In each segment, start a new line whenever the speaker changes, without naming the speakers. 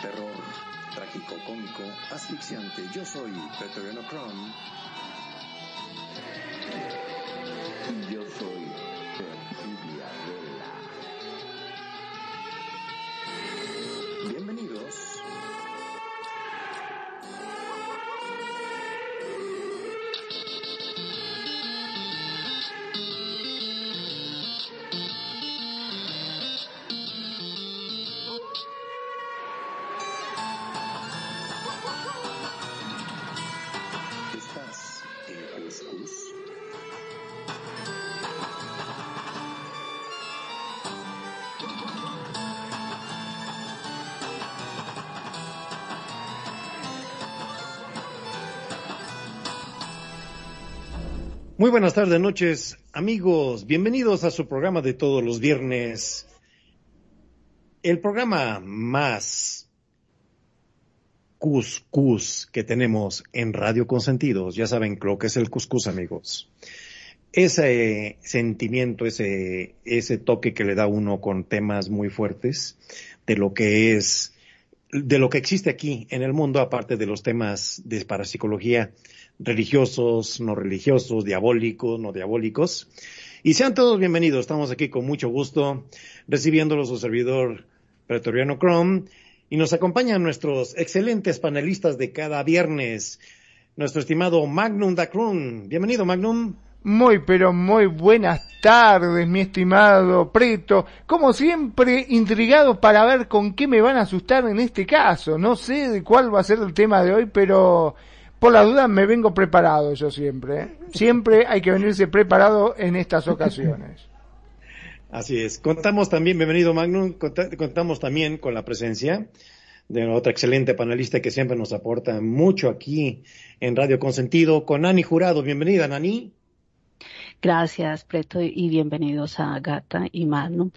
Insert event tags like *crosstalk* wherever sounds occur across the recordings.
Terror, trágico, cómico, asfixiante. Yo soy Pretoriano Cron.
Muy buenas tardes, noches, amigos. Bienvenidos a su programa de todos los viernes. El programa más cuscús que tenemos en Radio Consentidos. Ya saben lo que es el cuscús, amigos. Ese sentimiento, ese, ese toque que le da uno con temas muy fuertes de lo que es, de lo que existe aquí en el mundo, aparte de los temas de parapsicología religiosos, no religiosos, diabólicos, no diabólicos. Y sean todos bienvenidos. Estamos aquí con mucho gusto recibiéndolos su servidor Pretoriano Chrome y nos acompañan nuestros excelentes panelistas de cada viernes. Nuestro estimado Magnum Dacrun. Bienvenido, Magnum.
Muy, pero muy buenas tardes, mi estimado Preto. Como siempre, intrigado para ver con qué me van a asustar en este caso. No sé de cuál va a ser el tema de hoy, pero por la duda me vengo preparado yo siempre. ¿eh? Siempre hay que venirse preparado en estas ocasiones. *laughs*
Así es. Contamos también, bienvenido Magnum, conta- contamos también con la presencia de otra excelente panelista que siempre nos aporta mucho aquí en Radio Consentido, con Nani Jurado. Bienvenida, Nani.
Gracias, Preto, y bienvenidos a Gata y Magnum.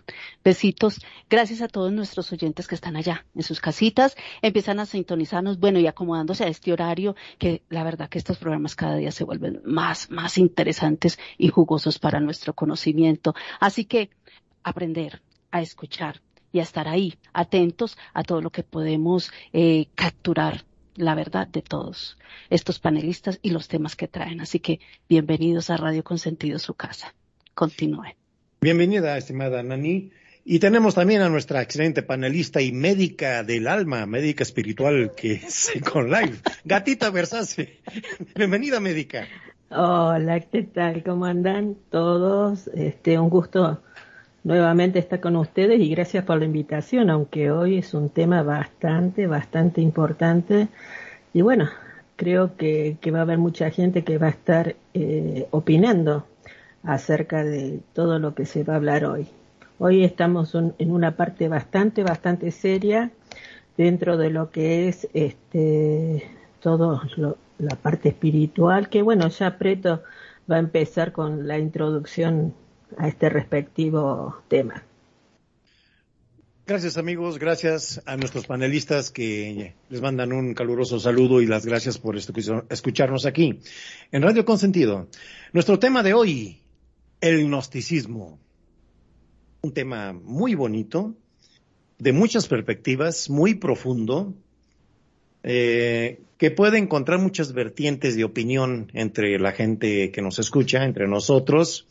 Besitos. Gracias a todos nuestros oyentes que están allá en sus casitas. Empiezan a sintonizarnos, bueno, y acomodándose a este horario, que la verdad que estos programas cada día se vuelven más, más interesantes y jugosos para nuestro conocimiento. Así que aprender a escuchar y a estar ahí, atentos a todo lo que podemos eh, capturar la verdad de todos estos panelistas y los temas que traen. Así que bienvenidos a Radio Consentido, su casa. Continúen.
Bienvenida, estimada Nani. Y tenemos también a nuestra excelente panelista y médica del alma, médica espiritual, que es *laughs* con live, Gatita Versace. Bienvenida, médica.
Hola, ¿qué tal? ¿Cómo andan todos? Este, un gusto nuevamente estar con ustedes y gracias por la invitación, aunque hoy es un tema bastante, bastante importante. Y bueno, creo que, va a haber mucha gente que va a estar eh, opinando acerca de todo lo que se va a hablar hoy. Hoy estamos en una parte bastante, bastante seria dentro de lo que es este todo la parte espiritual, que bueno, ya Preto va a empezar con la introducción a este respectivo tema.
Gracias, amigos. Gracias a nuestros panelistas que les mandan un caluroso saludo y las gracias por escu- escucharnos aquí en Radio Consentido. Nuestro tema de hoy, el gnosticismo. Un tema muy bonito, de muchas perspectivas, muy profundo, eh, que puede encontrar muchas vertientes de opinión entre la gente que nos escucha, entre nosotros.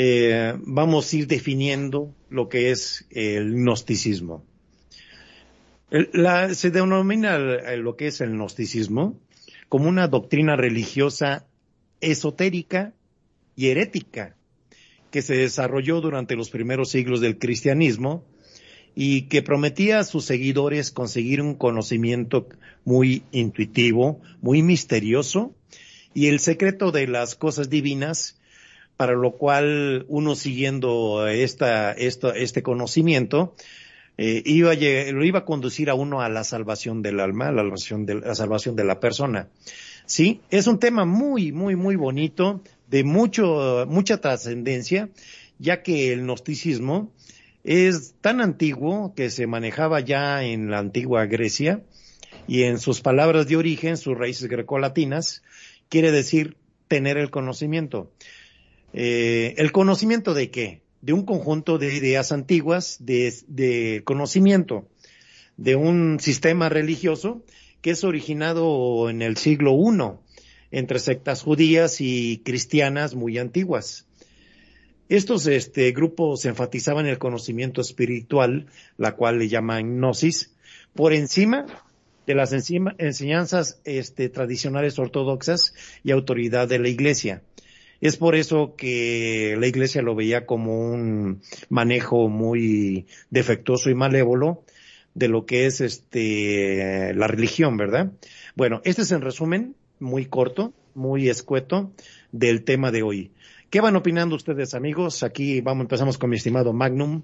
Eh, vamos a ir definiendo lo que es el gnosticismo. Se denomina lo que es el gnosticismo como una doctrina religiosa esotérica y herética que se desarrolló durante los primeros siglos del cristianismo y que prometía a sus seguidores conseguir un conocimiento muy intuitivo, muy misterioso y el secreto de las cosas divinas para lo cual uno siguiendo esta, esta, este conocimiento eh, iba a, lo iba a conducir a uno a la salvación del alma, a la salvación de, la salvación de la persona. Sí, es un tema muy, muy, muy bonito, de mucho, mucha trascendencia, ya que el gnosticismo Es tan antiguo que se manejaba ya en la antigua Grecia y en sus palabras de origen, sus raíces grecolatinas, quiere decir tener el conocimiento. Eh, ¿El conocimiento de qué? De un conjunto de ideas antiguas, de, conocimiento de un sistema religioso que es originado en el siglo I entre sectas judías y cristianas muy antiguas. Estos este, grupos enfatizaban el conocimiento espiritual, la cual le llaman gnosis, por encima de las enseñanzas este, tradicionales ortodoxas y autoridad de la iglesia. Es por eso que la iglesia lo veía como un manejo muy defectuoso y malévolo de lo que es este la religión, ¿verdad? Bueno, este es en resumen muy corto, muy escueto del tema de hoy. ¿Qué van opinando ustedes, amigos? Aquí vamos, empezamos con mi estimado Magnum.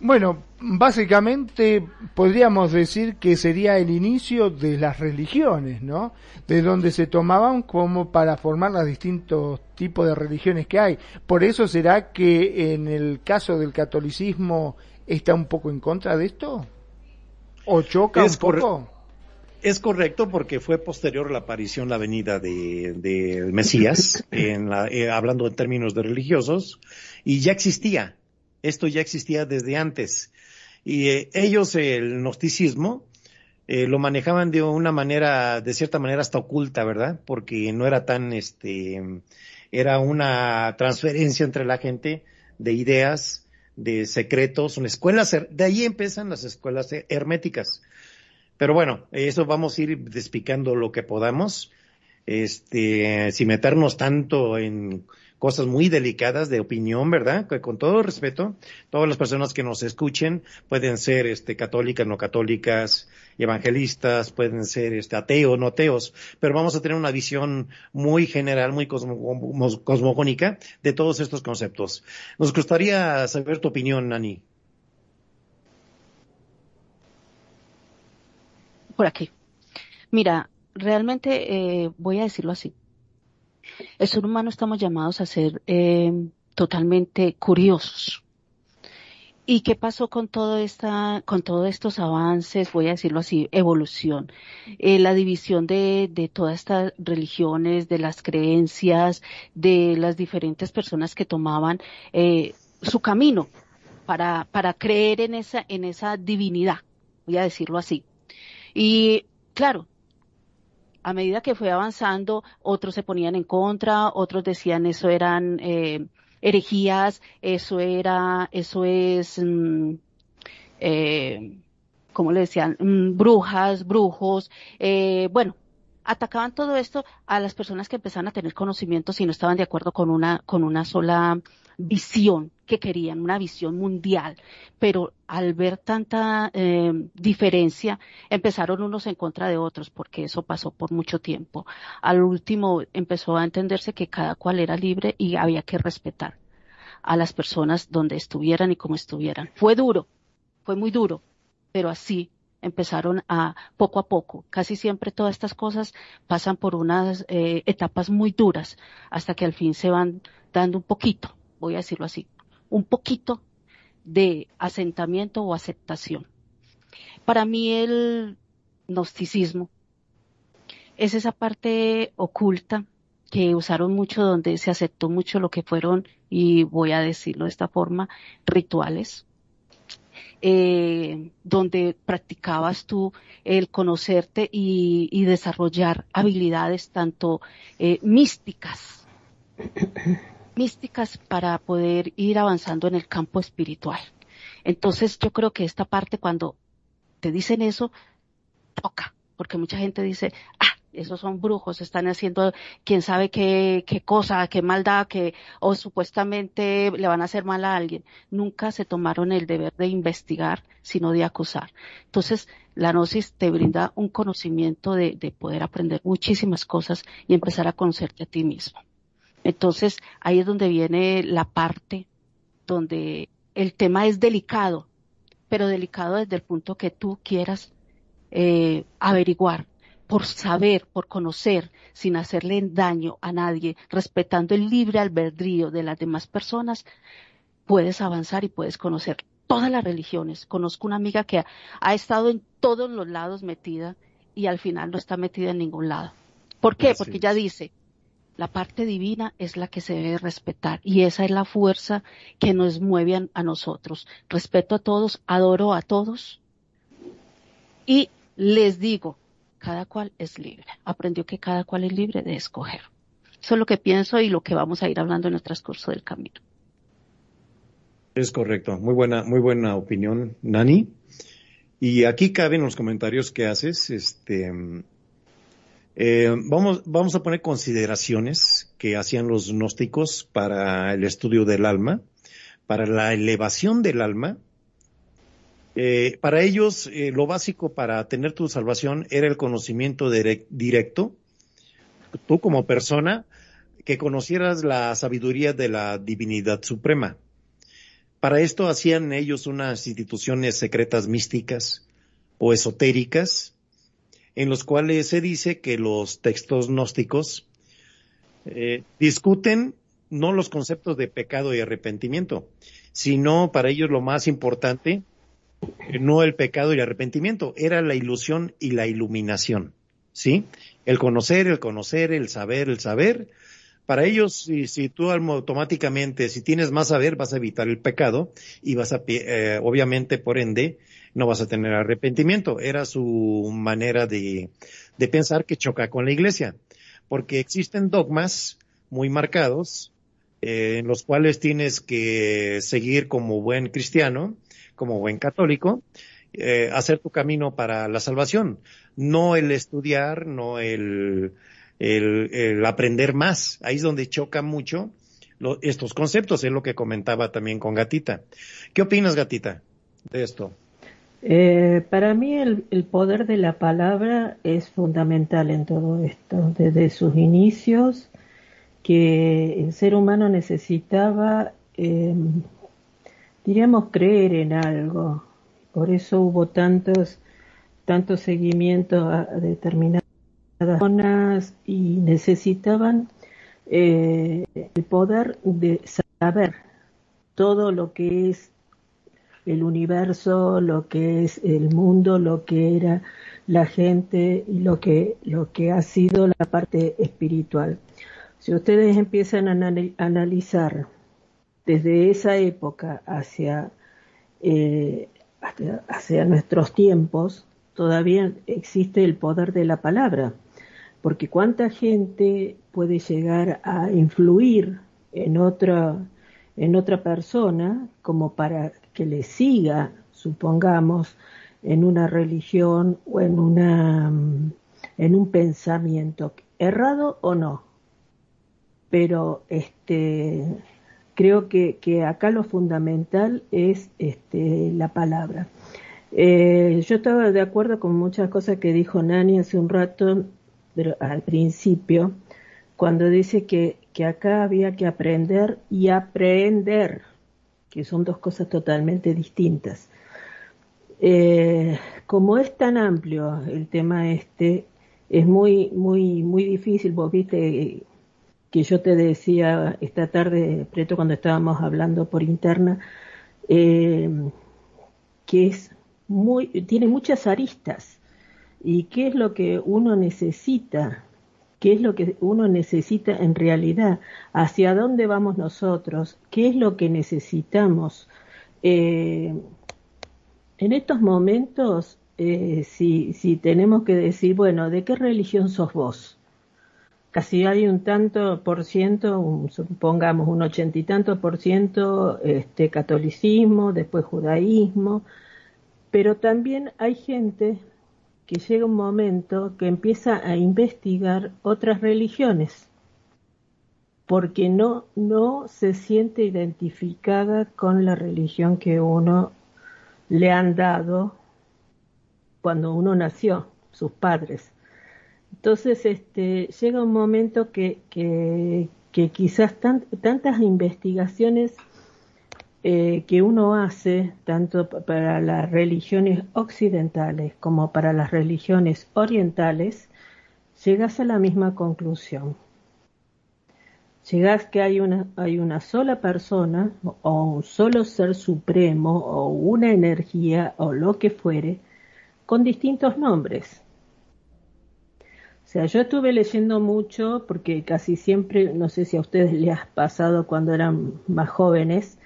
Bueno, básicamente podríamos decir que sería el inicio de las religiones, ¿no? De donde se tomaban como para formar los distintos tipos de religiones que hay. Por eso será que en el caso del catolicismo está un poco en contra de esto. ¿O choca un poco?
Es correcto porque fue posterior la aparición, la venida de, Mesías, *laughs* en la, eh, hablando en términos de religiosos, y ya existía esto ya existía desde antes. Y eh, ellos, el gnosticismo, eh, lo manejaban de una manera, de cierta manera hasta oculta, ¿verdad? Porque no era tan, este, era una transferencia entre la gente de ideas, de secretos, son escuelas, de ahí empiezan las escuelas herméticas. Pero bueno, eso vamos a ir despicando lo que podamos, este, sin meternos tanto en cosas muy delicadas de opinión, ¿verdad? Que con todo respeto, todas las personas que nos escuchen pueden ser este católicas, no católicas, evangelistas, pueden ser este ateos, no ateos, pero vamos a tener una visión muy general, muy cosmogónica de todos estos conceptos. Nos gustaría saber tu opinión, Nani.
Por aquí. Mira, realmente eh, voy a decirlo así el ser humano estamos llamados a ser eh, totalmente curiosos. ¿Y qué pasó con todo esta, con todos estos avances, voy a decirlo así, evolución? Eh, la división de, de todas estas religiones, de las creencias, de las diferentes personas que tomaban eh, su camino para, para creer en esa, en esa divinidad, voy a decirlo así. Y claro, a medida que fue avanzando, otros se ponían en contra, otros decían eso eran eh, herejías, eso era, eso es, mm, eh, como le decían, mm, brujas, brujos, eh, bueno, atacaban todo esto a las personas que empezaban a tener conocimientos y no estaban de acuerdo con una, con una sola visión que querían, una visión mundial, pero al ver tanta eh, diferencia, empezaron unos en contra de otros, porque eso pasó por mucho tiempo. Al último empezó a entenderse que cada cual era libre y había que respetar a las personas donde estuvieran y como estuvieran. Fue duro, fue muy duro, pero así empezaron a poco a poco. Casi siempre todas estas cosas pasan por unas eh, etapas muy duras hasta que al fin se van dando un poquito voy a decirlo así, un poquito de asentamiento o aceptación. Para mí el gnosticismo es esa parte oculta que usaron mucho donde se aceptó mucho lo que fueron, y voy a decirlo de esta forma, rituales, eh, donde practicabas tú el conocerte y, desarrollar habilidades tanto eh, místicas *coughs* místicas para poder ir avanzando en el campo espiritual. Entonces yo creo que esta parte cuando te dicen eso, toca, porque mucha gente dice, ah, esos son brujos, están haciendo quién sabe qué, qué cosa, qué maldad, que, o supuestamente le van a hacer mal a alguien. Nunca se tomaron el deber de investigar, sino de acusar. Entonces, la gnosis te brinda un conocimiento de, de poder aprender muchísimas cosas y empezar a conocerte a ti mismo. Entonces, ahí es donde viene la parte donde el tema es delicado, pero delicado desde el punto que tú quieras eh, averiguar, por saber, por conocer, sin hacerle daño a nadie, respetando el libre albedrío de las demás personas, puedes avanzar y puedes conocer todas las religiones. Conozco una amiga que ha estado en todos los lados metida y al final no está metida en ningún lado. ¿Por qué? Porque ella dice, la parte divina es la que se debe respetar y esa es la fuerza que nos mueve a, nosotros. Respeto a todos, adoro a todos y les digo, cada cual es libre. Aprendió que cada cual es libre de escoger. Eso es lo que pienso y lo que vamos a ir hablando en el transcurso del camino.
Es correcto. Muy buena, muy buena opinión, Nani. Y aquí caben los comentarios que haces. Este, eh, vamos, a poner consideraciones que hacían los gnósticos para el estudio del alma, para la elevación del alma. Eh, para ellos, eh, lo básico para tener tu salvación era el conocimiento directo. Tú como persona, que conocieras la sabiduría de la divinidad suprema. Para esto hacían ellos unas instituciones secretas místicas o esotéricas, en los cuales se dice que los textos gnósticos eh, discuten no los conceptos de pecado y arrepentimiento, sino para ellos lo más importante, eh, no el pecado y arrepentimiento, era la ilusión y la iluminación, ¿sí? El conocer, el conocer, el saber, el saber, para ellos, si, si, tú automáticamente, si tienes más saber, vas a evitar el pecado y vas a, eh, obviamente, por ende, no vas a tener arrepentimiento. Era su manera de, de pensar que choca con la iglesia. Porque existen dogmas muy marcados, eh, en los cuales tienes que seguir como buen cristiano, como buen católico, eh, hacer tu camino para la salvación. No el estudiar, no el, el, aprender más. Ahí es donde choca mucho estos conceptos, es lo que comentaba también con Gatita. ¿Qué opinas, Gatita, de esto?
Eh, para mí el, poder de la palabra es fundamental en todo esto, desde sus inicios, que el ser humano necesitaba, em, diríamos, creer en algo. Por eso hubo tantos, tantos seguimientos a determinados personas y necesitaban eh, el poder de saber todo lo que es el universo, lo que es el mundo, lo que era la gente y lo que, lo que ha sido la parte espiritual. Si ustedes empiezan a analizar desde esa época hacia, eh, hacia nuestros tiempos, todavía existe el poder de la palabra porque cuánta gente puede llegar a influir en otra, en otra persona como para que le siga, supongamos, en una religión o en una en un pensamiento errado o no. Pero este creo que, que acá lo fundamental es este la palabra. Eh, yo estaba de acuerdo con muchas cosas que dijo Nani hace un rato pero al principio, cuando dice que, que acá había que aprender y aprender, que son dos cosas totalmente distintas. Eh, como es tan amplio el tema este, es muy, muy, muy difícil. Vos viste que yo te decía esta tarde, Preto, cuando estábamos hablando por interna, eh, que es muy, tiene muchas aristas y qué es lo que uno necesita, qué es lo que uno necesita en realidad, hacia dónde vamos nosotros, qué es lo que necesitamos. Eh, en estos momentos, eh, si, si tenemos que decir, bueno, ¿de qué religión sos vos? Casi hay un tanto por ciento, supongamos un ochenta y tanto por ciento, este, catolicismo, después judaísmo, pero también hay gente que llega un momento que empieza a investigar otras religiones porque no, no se siente identificada con la religión que uno le han dado cuando uno nació, sus padres. Entonces, este, llega un momento que, que, quizás tantas investigaciones eh, que uno hace tanto para las religiones occidentales como para las religiones orientales, llegas a la misma conclusión. llegás que hay una, hay una sola persona o un solo ser supremo o una energía o lo que fuere con distintos nombres. O sea, yo estuve leyendo mucho porque casi siempre, no sé si a ustedes les ha pasado cuando eran más jóvenes,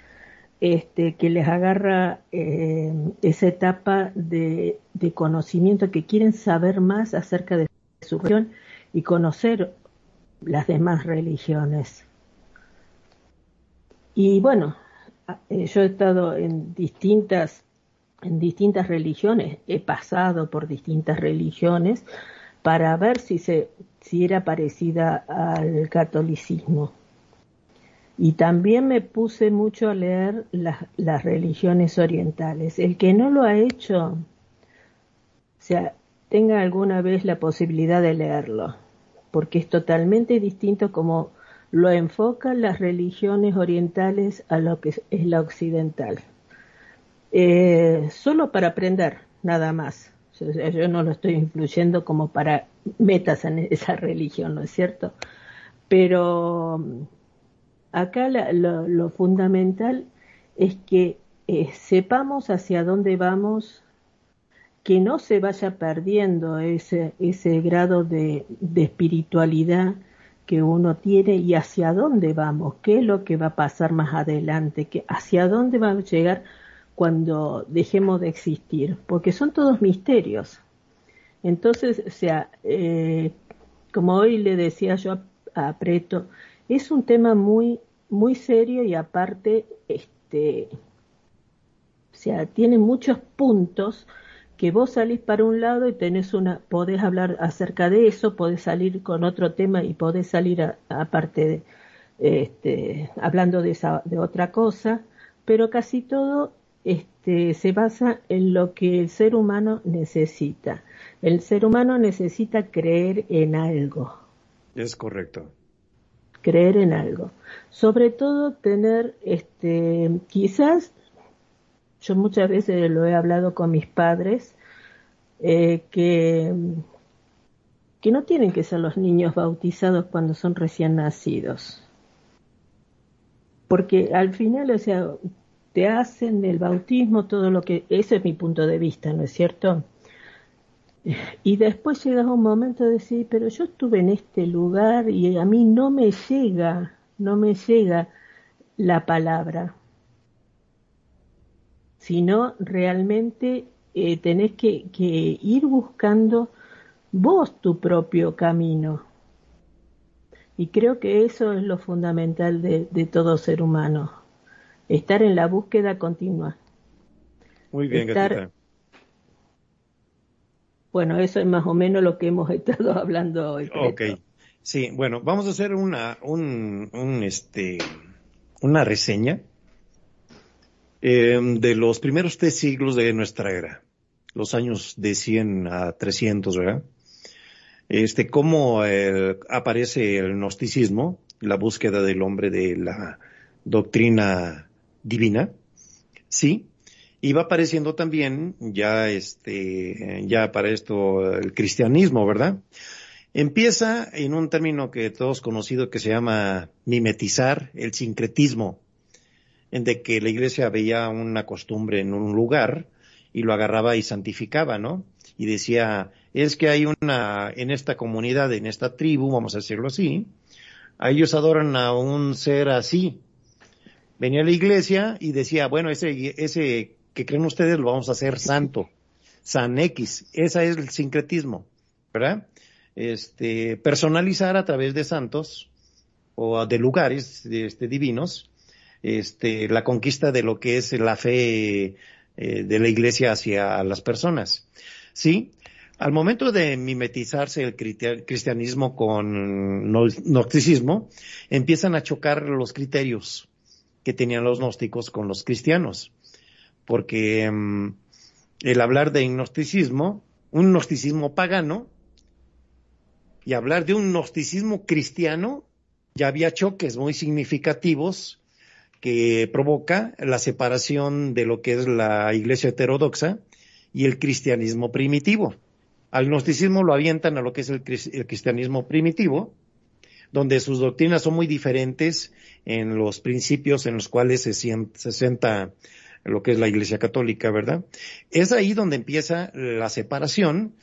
este, que les agarra eh, esa etapa de, conocimiento, que quieren saber más acerca de su religión y conocer las demás religiones. Y bueno, eh, yo he estado en distintas, en distintas religiones, he pasado por distintas religiones para ver si, se, si era parecida al catolicismo. Y también me puse mucho a leer las religiones orientales. El que no lo ha hecho, o sea, tenga alguna vez la posibilidad de leerlo porque es totalmente distinto como lo enfocan las religiones orientales a lo que es la occidental. Eh, solo para aprender, nada más. Yo, no lo estoy influyendo como para metas en esa *laughs* religión, ¿no es cierto? Pero acá lo, fundamental es que eh, sepamos hacia dónde vamos que no se vaya perdiendo ese, ese grado de, espiritualidad que uno tiene y hacia dónde vamos, qué es lo que va a pasar más adelante, que hacia dónde va a llegar cuando dejemos de existir, porque son todos misterios. Entonces, o sea, eh, como hoy le decía yo a, a, Preto, es un tema muy, muy serio y aparte, este, o sea, tiene muchos puntos que vos salís para un lado y tenés una, podés hablar acerca de eso, podés salir con otro tema y podés salir aparte de, este, hablando de, esa, de otra cosa, pero casi todo este, se basa en lo que el ser humano necesita. El ser humano necesita creer en algo.
Es correcto.
Creer en algo. Sobre todo tener, este, quizás yo muchas veces lo he hablado con mis padres, eh, que, que no tienen que ser los niños bautizados cuando son recién nacidos. Porque al final, o sea, te hacen el bautismo, todo lo que, ese es mi punto de vista, ¿no es cierto? *laughs* Y después llega un momento de decir, pero yo estuve en este lugar y a mí no me llega, no me llega la palabra sino realmente eh, tenés que, ir buscando vos tu propio camino. Y creo que eso es lo fundamental de, todo ser humano, estar en la búsqueda continua.
Muy bien, estar...
Bueno, eso es más o menos lo que hemos *laughs* estado hablando hoy.
Ok, sí, bueno, vamos a hacer una, un, un, este, una reseña Em, de los primeros tres siglos de nuestra era, los años de 100 a 300, ¿verdad? Este, cómo eh, aparece el gnosticismo, la búsqueda del hombre de la doctrina divina, sí, y va apareciendo también ya este, ya para esto el cristianismo, ¿verdad? Empieza en un término que todos conocido que se llama mimetizar, el sincretismo en de que la iglesia veía una costumbre en un lugar y lo agarraba y santificaba, ¿no? Y decía, es que hay una, en esta comunidad, en esta tribu, vamos a decirlo así, ellos adoran a un ser así. Venía a la iglesia y decía, bueno, ese, ese que creen ustedes lo vamos a hacer santo, San X, ese es el sincretismo, ¿verdad? Este, personalizar a través de santos o de lugares este, divinos este, la conquista de lo que es la fe eh, de la iglesia hacia las personas. ¿Sí? Al momento de mimetizarse el cristianismo con gnosticismo, empiezan a chocar los criterios que tenían los gnósticos con los cristianos. Porque mm, el hablar de gnosticismo, un gnosticismo pagano, y hablar de un gnosticismo cristiano, ya había choques muy significativos que provoca la separación de lo que es la iglesia heterodoxa y el cristianismo primitivo. Al gnosticismo lo avientan a lo que es el, cristianismo primitivo, donde sus doctrinas son muy diferentes en los principios en los cuales se, sienta lo que es la Iglesia Católica, ¿verdad? Es ahí donde empieza la separación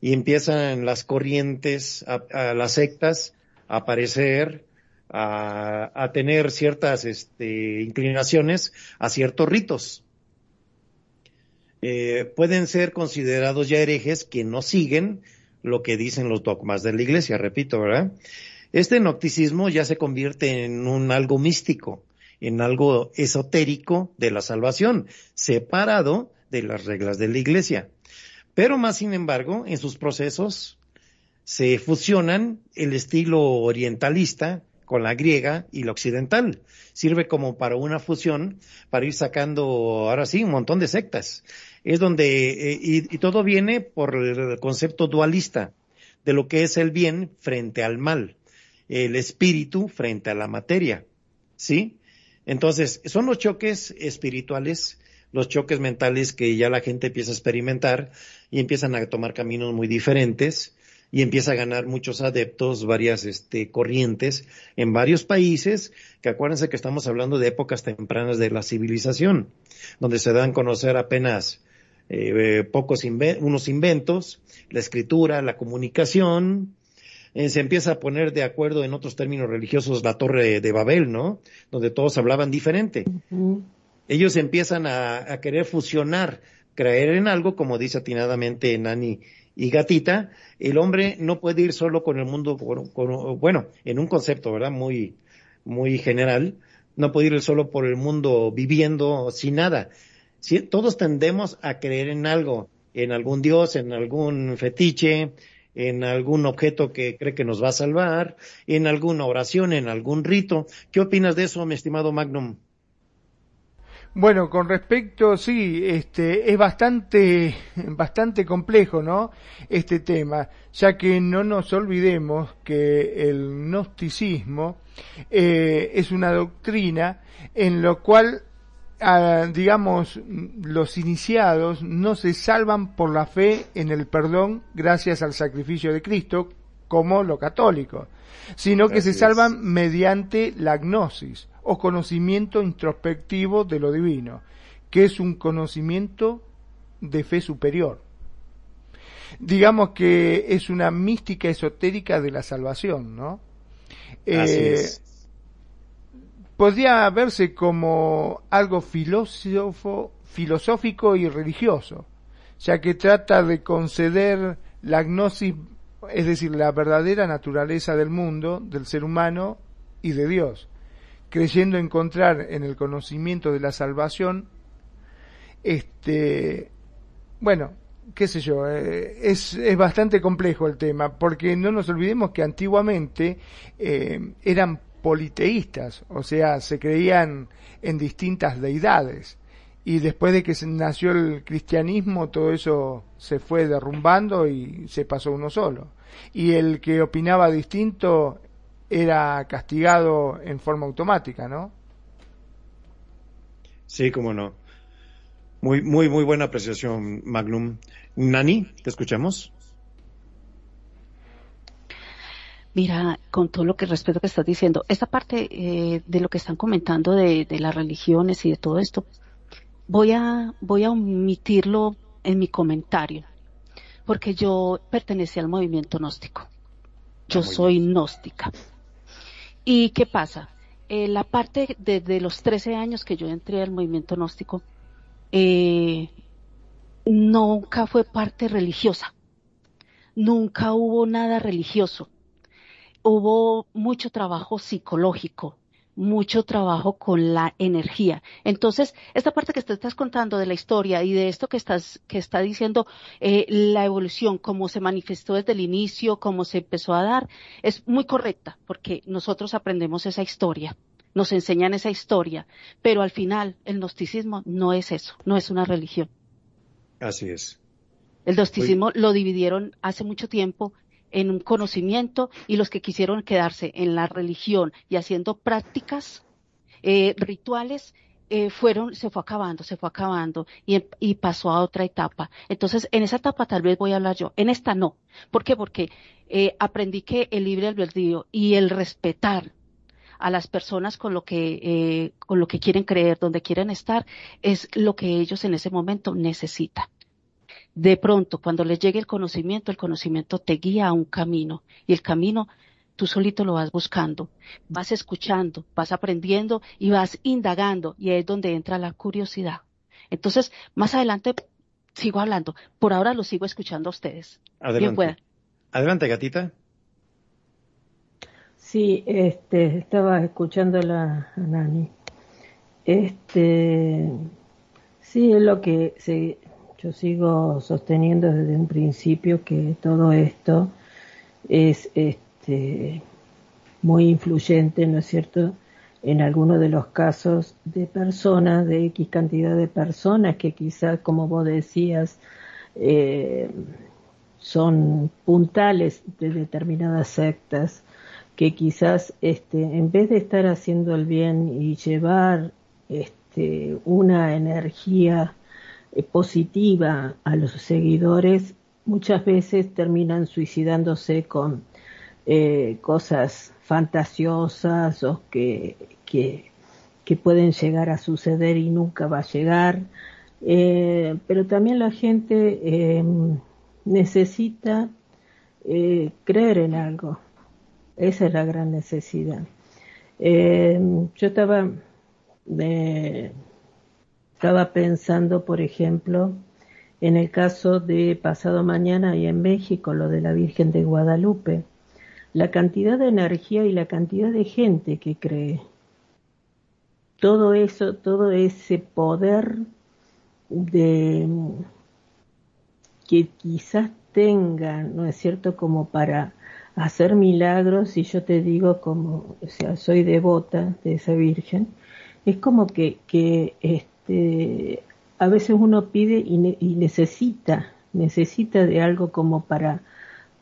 y empiezan las corrientes, las sectas a aparecer, a, tener ciertas este, inclinaciones a ciertos ritos. Eh, pueden ser considerados ya herejes que no siguen lo que dicen los dogmas de la iglesia, repito, ¿verdad? Este nocticismo ya se convierte en un algo místico, en algo esotérico de la salvación, separado de las reglas de la iglesia. Pero más sin embargo, en sus procesos se fusionan el estilo orientalista con la griega y la occidental. Sirve como para una fusión, para ir sacando ahora sí un montón de sectas. Es donde, eh, y, y todo viene por el concepto dualista de lo que es el bien frente al mal el espíritu frente a la materia. ¿Sí? Entonces, son los choques espirituales, los choques mentales que ya la gente empieza a experimentar y empiezan a tomar caminos muy diferentes y empieza a ganar muchos adeptos, varias este, corrientes en varios países, que acuérdense que estamos hablando de épocas tempranas de la civilización, donde se dan a conocer apenas eh, pocos unos inventos, la escritura, la comunicación, eh, se empieza a poner de acuerdo en otros términos religiosos la torre de Babel, ¿no? Donde todos hablaban diferente. Ellos empiezan a, querer fusionar, creer en algo, como dice atinadamente Nani y Gatita, el hombre no puede ir solo con el mundo, bueno, en un concepto, ¿verdad? Muy, muy general, no puede ir solo por el mundo viviendo sin nada. todos tendemos a creer en algo, en algún dios, en algún fetiche, en algún objeto que cree que nos va a salvar, en alguna oración, en algún rito. ¿Qué opinas de eso, mi estimado Magnum?
Bueno, con respecto, sí, este, es bastante, bastante complejo, ¿no? Este tema, ya que no nos olvidemos que el gnosticismo eh, es una doctrina en lo cual digamos, los iniciados no se salvan por la fe en el perdón gracias al sacrificio de Cristo, como lo católico, sino que se salvan mediante la gnosis o conocimiento introspectivo de lo divino, que es un conocimiento de fe superior. Digamos que es una mística esotérica de la salvación, ¿no?
Eh,
podría verse como algo filósofo, filosófico y religioso, ya que trata de conceder la gnosis, es decir, la verdadera naturaleza del mundo, del ser humano y de Dios, creyendo encontrar en el conocimiento de la salvación, este, bueno, qué sé yo, eh, es, es, bastante complejo el tema, porque no nos olvidemos que antiguamente eh, eran politeístas, o sea, se creían en distintas deidades. Y después de que nació el cristianismo, todo eso se fue derrumbando y se pasó uno solo. Y el que opinaba distinto era castigado en forma automática, ¿no?
Sí, cómo no. Muy, muy, muy buena apreciación, Magnum. Nani, te escuchamos.
Mira, con todo lo que respeto que estás diciendo, esta parte eh, de lo que están comentando de, las religiones y de todo esto, voy a, voy a omitirlo en mi comentario, porque yo pertenecía al movimiento gnóstico. Yo soy gnóstica. ¿Y qué pasa? Eh, la parte desde los 13 años que yo entré al movimiento gnóstico, eh, nunca fue parte religiosa. Nunca hubo nada religioso hubo mucho trabajo psicológico, mucho trabajo con la energía. Entonces, esta parte que te estás contando de la historia y de esto que estás, que está diciendo, eh, la evolución, cómo se manifestó desde el inicio, cómo se empezó a dar, es muy correcta, porque nosotros aprendemos esa historia, nos enseñan esa historia, pero al final el gnosticismo no es eso, no es una religión.
Así es.
El gnosticismo lo dividieron hace mucho tiempo en un conocimiento y los que quisieron quedarse en la religión y haciendo prácticas, eh, rituales, eh, fueron, se fue acabando, se fue acabando y, y, pasó a otra etapa. Entonces, en esa etapa tal vez voy a hablar yo, en esta no. ¿Por qué? Porque eh, aprendí que el libre albedrío y el respetar a las personas con lo que eh, con lo que quieren creer, donde quieren estar, es lo que ellos en ese momento necesitan. De pronto, cuando les llegue el conocimiento, el conocimiento te guía a un camino y el camino tú solito lo vas buscando, vas escuchando, vas aprendiendo y vas indagando y es donde entra la curiosidad. Entonces, más adelante sigo hablando, por ahora lo sigo escuchando a ustedes.
Adelante. Adelante, gatita.
Sí, este, estaba escuchando la, a Nani. Este, sí, es lo que se, yo sigo sosteniendo desde un principio que todo esto es, este, muy influyente, ¿no es cierto?, en algunos de los casos de personas, de X cantidad de personas que quizás, como vos decías, eh, son puntales de determinadas sectas, que quizás este, en vez de estar haciendo el bien y llevar este, una energía eh, positiva a los seguidores, muchas veces terminan suicidándose con eh, cosas fantasiosas o que, que, pueden llegar a suceder y nunca va a llegar. Eh, pero también la gente eh, necesita creer en algo. Esa es la gran necesidad. yo estaba, estaba pensando, por ejemplo, en el caso de pasado mañana y en México, lo de la Virgen de Guadalupe la cantidad de energía y la cantidad de gente que cree. Todo eso, todo ese poder de que quizás tenga, ¿no es cierto?, como para hacer milagros, y yo te digo como, o sea, soy devota de esa Virgen, es como que, que a veces uno pide y, y necesita, necesita de algo como para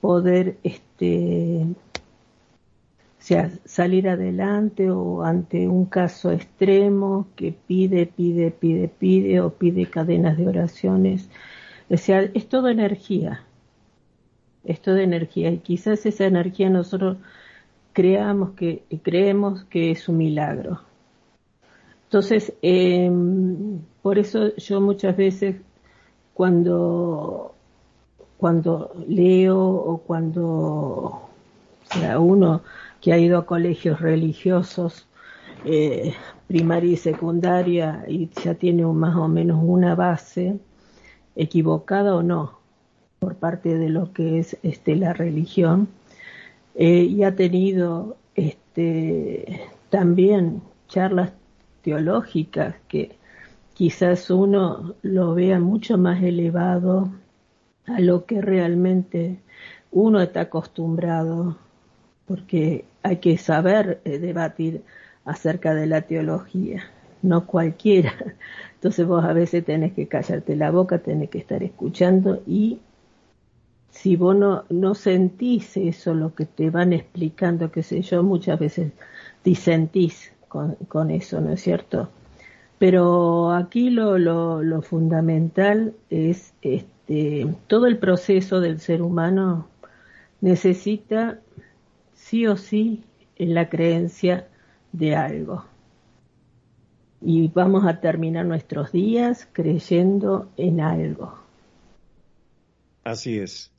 poder este, sea, salir adelante o ante un caso extremo que pide, pide, pide, pide o pide cadenas de oraciones. O sea, es todo energía. Es toda energía y quizás esa energía nosotros creamos que, creemos que es un milagro. Entonces, em, por eso yo muchas veces cuando cuando leo o cuando sea, uno que ha ido a colegios religiosos eh, primaria y secundaria y ya tiene más o menos una base equivocada o no por parte de lo que es este la religión eh, y ha tenido este también charlas teológicas que quizás uno lo vea mucho más elevado a lo que realmente uno está acostumbrado, porque hay que saber eh, debatir acerca de la teología, no cualquiera. *laughs* Entonces vos a veces tenés que callarte la boca, tenés que estar escuchando y si vos no, no sentís eso, lo que te van explicando, qué sé yo, muchas veces disentís con, con eso, ¿no es cierto? Pero aquí lo, lo, lo fundamental es este, todo el proceso del ser humano necesita sí o sí la creencia de algo. Y vamos a terminar nuestros días creyendo en algo.
Así es.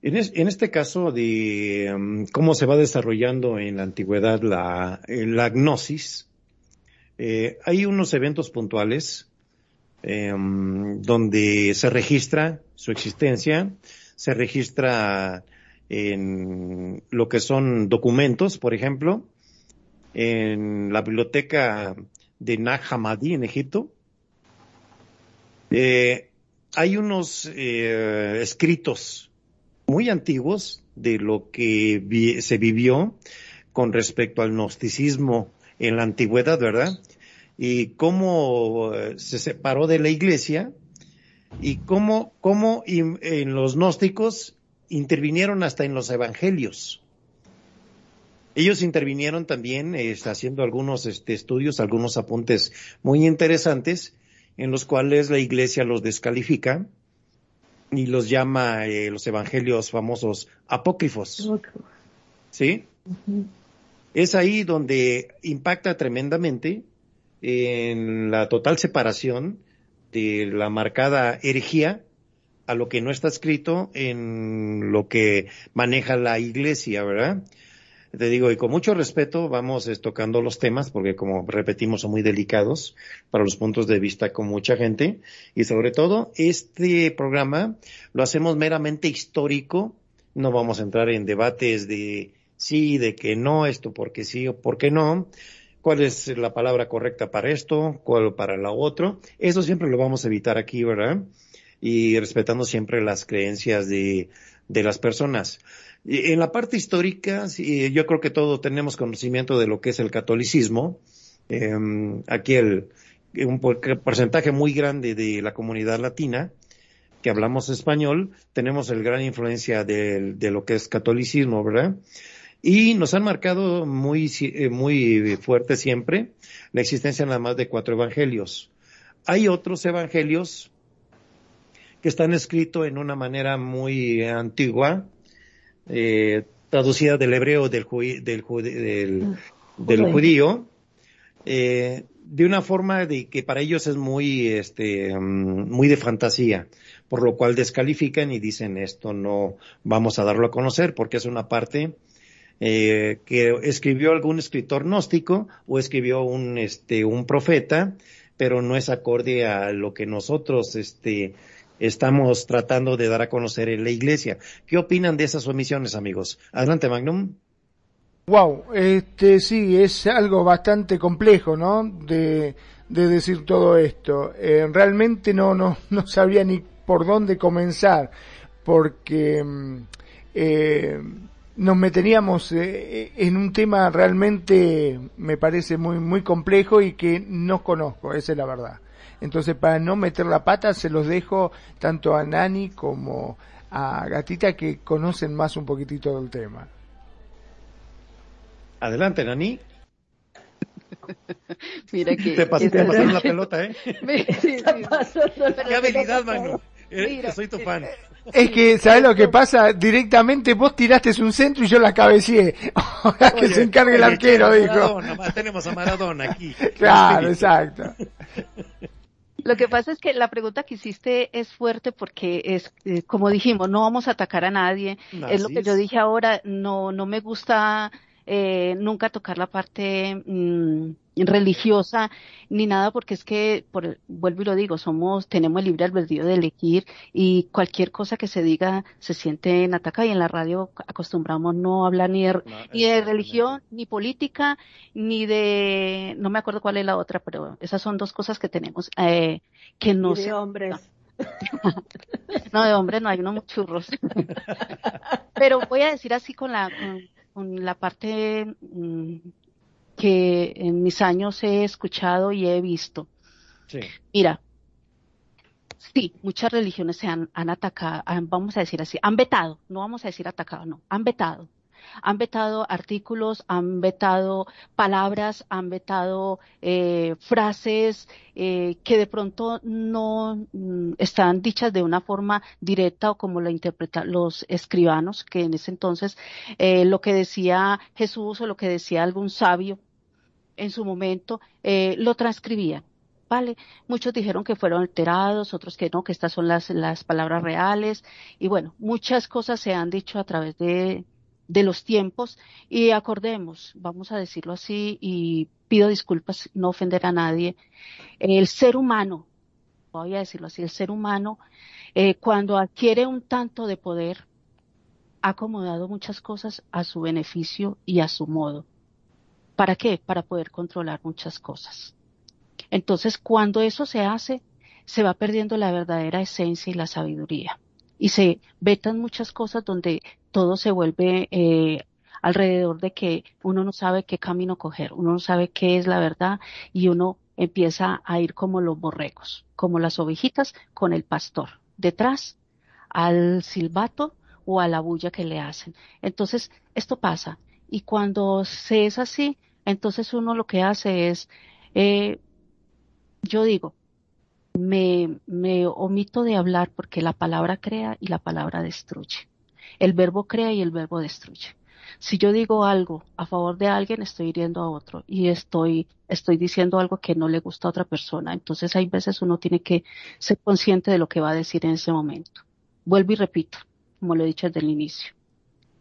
En, este caso de um, cómo se va desarrollando en la antigüedad la, la gnosis, eh, hay unos eventos puntuales Em, donde se registra su existencia, se registra en lo que son documentos, por ejemplo, en la biblioteca de Nag Hammadi en Egipto. Eh, hay unos eh, escritos muy antiguos de lo que se vivió con respecto al gnosticismo en la antigüedad, ¿verdad? y cómo eh, se separó de la iglesia y cómo, cómo en los gnósticos intervinieron hasta en los evangelios. Ellos intervinieron también haciendo algunos este, estudios, algunos apuntes muy interesantes en los cuales la iglesia los descalifica y los llama eh, los evangelios famosos apócrifos. ¿Sí? Es ahí donde impacta tremendamente en la total separación de la marcada herejía a lo que no está escrito en lo que maneja la iglesia, ¿verdad? Te digo, y con mucho respeto vamos tocando los temas, porque como repetimos son muy delicados para los puntos de vista con mucha gente, y sobre todo este programa lo hacemos meramente histórico, no vamos a entrar en debates de sí, de que no, esto porque sí o por qué no, cuál es la palabra correcta para esto, cuál para lo otro, eso siempre lo vamos a evitar aquí, ¿verdad? Y respetando siempre las creencias de, de las personas. En la parte histórica, yo creo que todos tenemos conocimiento de lo que es el catolicismo. Em, aquí el, un porcentaje muy grande de la comunidad latina que hablamos español, tenemos el gran influencia de, lo que es catolicismo, ¿verdad? Y nos han marcado muy, eh, muy fuerte siempre la existencia nada más de cuatro evangelios. Hay otros evangelios que están escritos en una manera muy antigua, eh, traducida del hebreo del, del, del, judío, eh, de una forma de que para ellos es muy, este, mm, muy de fantasía, por lo cual descalifican y dicen esto no vamos a darlo a conocer porque es una parte eh, que escribió algún escritor gnóstico o escribió un, este, un profeta, pero no es acorde a lo que nosotros, este, estamos tratando de dar a conocer en la iglesia. ¿Qué opinan de esas omisiones, amigos? Adelante, Magnum.
Wow, este sí, es algo bastante complejo, ¿no? De, de decir todo esto. Eh, realmente no, no, *laughs* no sabía ni por dónde comenzar, porque mm, eh, nos meteríamos eh, en un tema realmente, me parece muy, muy complejo y que no conozco, esa es la verdad. Entonces, para no meter la pata, se los dejo tanto a Nani como a Gatita que conocen más un poquitito del tema.
Adelante, Nani. *laughs*
Mira que
te, pasaron la *laughs* pelota, ¿eh? *laughs* Qué habilidad, Manu. Eh, soy tu fan.
Es que, ¿sabes lo que pasa? Directamente vos tiraste un centro y yo la cabeceé. Ahora que se encargue el arquero, dijo.
tenemos a Maradona aquí.
Claro, exacto.
Lo que pasa es que la pregunta que hiciste es fuerte porque es, eh, como dijimos, no vamos a atacar a nadie. es lo que yo dije ahora, no, no me gusta eh, nunca tocar la parte mm, religiosa ni nada porque es que por, vuelvo y lo digo somos tenemos el libre albedrío de elegir y cualquier cosa que se diga se siente en ataca y en la radio acostumbramos no hablar ni de, ni de religión ni política ni de no me acuerdo cuál es la otra pero esas son dos cosas que tenemos eh, que no
de hombres. *laughs*
no de hombres no hay unos churros. *laughs* Pero voy a decir así con la con la parte mm, que en mis años he escuchado y he visto. Mira, sí, muchas religiones se han, han atacado, vamos a decir así, han vetado, no vamos a decir atacado, no, han vetado han vetado artículos, han vetado palabras, han vetado eh, frases eh, que de pronto no mm, están dichas de una forma directa o como lo interpretan los escribanos, que en ese entonces eh, lo que decía Jesús o lo que decía algún sabio en su momento lo transcribían. ¿vale? Muchos dijeron que fueron alterados, otros que no, que estas son las, las palabras reales. Y bueno, muchas cosas se han dicho a través de, de los tiempos y acordemos, vamos a decirlo así y pido disculpas, no ofender a nadie, el ser humano, voy a decirlo así, el ser humano eh, cuando adquiere un tanto de poder ha acomodado muchas cosas a su beneficio y a su modo. ¿Para qué? Para poder controlar muchas cosas. Entonces, cuando eso se hace, se va perdiendo la verdadera esencia y la sabiduría y se vetan muchas cosas donde todo se vuelve eh, alrededor de que uno no sabe qué camino coger, uno no sabe qué es la verdad y uno empieza a ir como los borregos, como las ovejitas con el pastor, detrás al silbato o a la bulla que le hacen. Entonces, esto pasa Y cuando se es así, entonces uno lo que hace es, eh, yo digo, me, me omito de hablar porque la palabra crea y la palabra destruye. El verbo crea y el verbo destruye. Si yo digo algo a favor de alguien, estoy hiriendo a otro y estoy, estoy diciendo algo que no le gusta a otra persona. Entonces hay veces uno tiene que ser consciente de lo que va a decir en ese momento. Vuelvo y repito, como lo he dicho desde el inicio.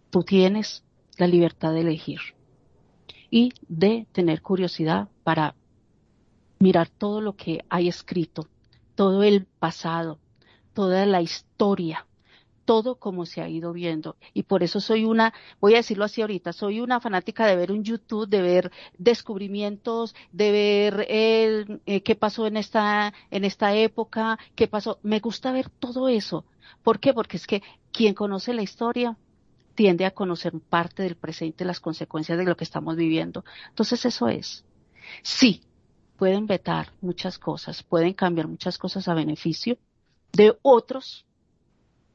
Tú tienes la libertad de elegir y de tener curiosidad para mirar todo lo que hay escrito, todo el pasado, toda la historia, todo como se ha ido viendo. Y por eso soy una, voy a decirlo así ahorita, soy una fanática de ver un YouTube, de ver descubrimientos, de ver el, eh, qué pasó en esta, en esta época, qué pasó. Me gusta ver todo eso. ¿Por qué? Porque es que quien conoce la historia tiende a conocer parte del presente, las consecuencias de lo que estamos viviendo. Entonces eso es. Sí, pueden vetar muchas cosas, pueden cambiar muchas cosas a beneficio de otros,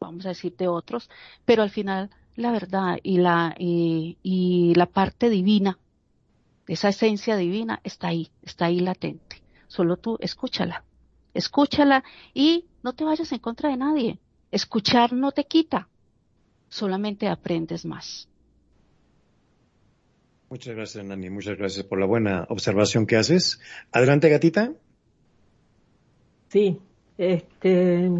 vamos a decir de otros, pero al final la verdad y la, y, la parte divina, esa esencia divina está ahí, está ahí latente. Solo tú escúchala, escúchala y no te vayas en contra de nadie. Escuchar no te quita, solamente aprendes más.
Muchas gracias, Nani. Muchas gracias por la buena observación que haces. Adelante, gatita.
Sí, este,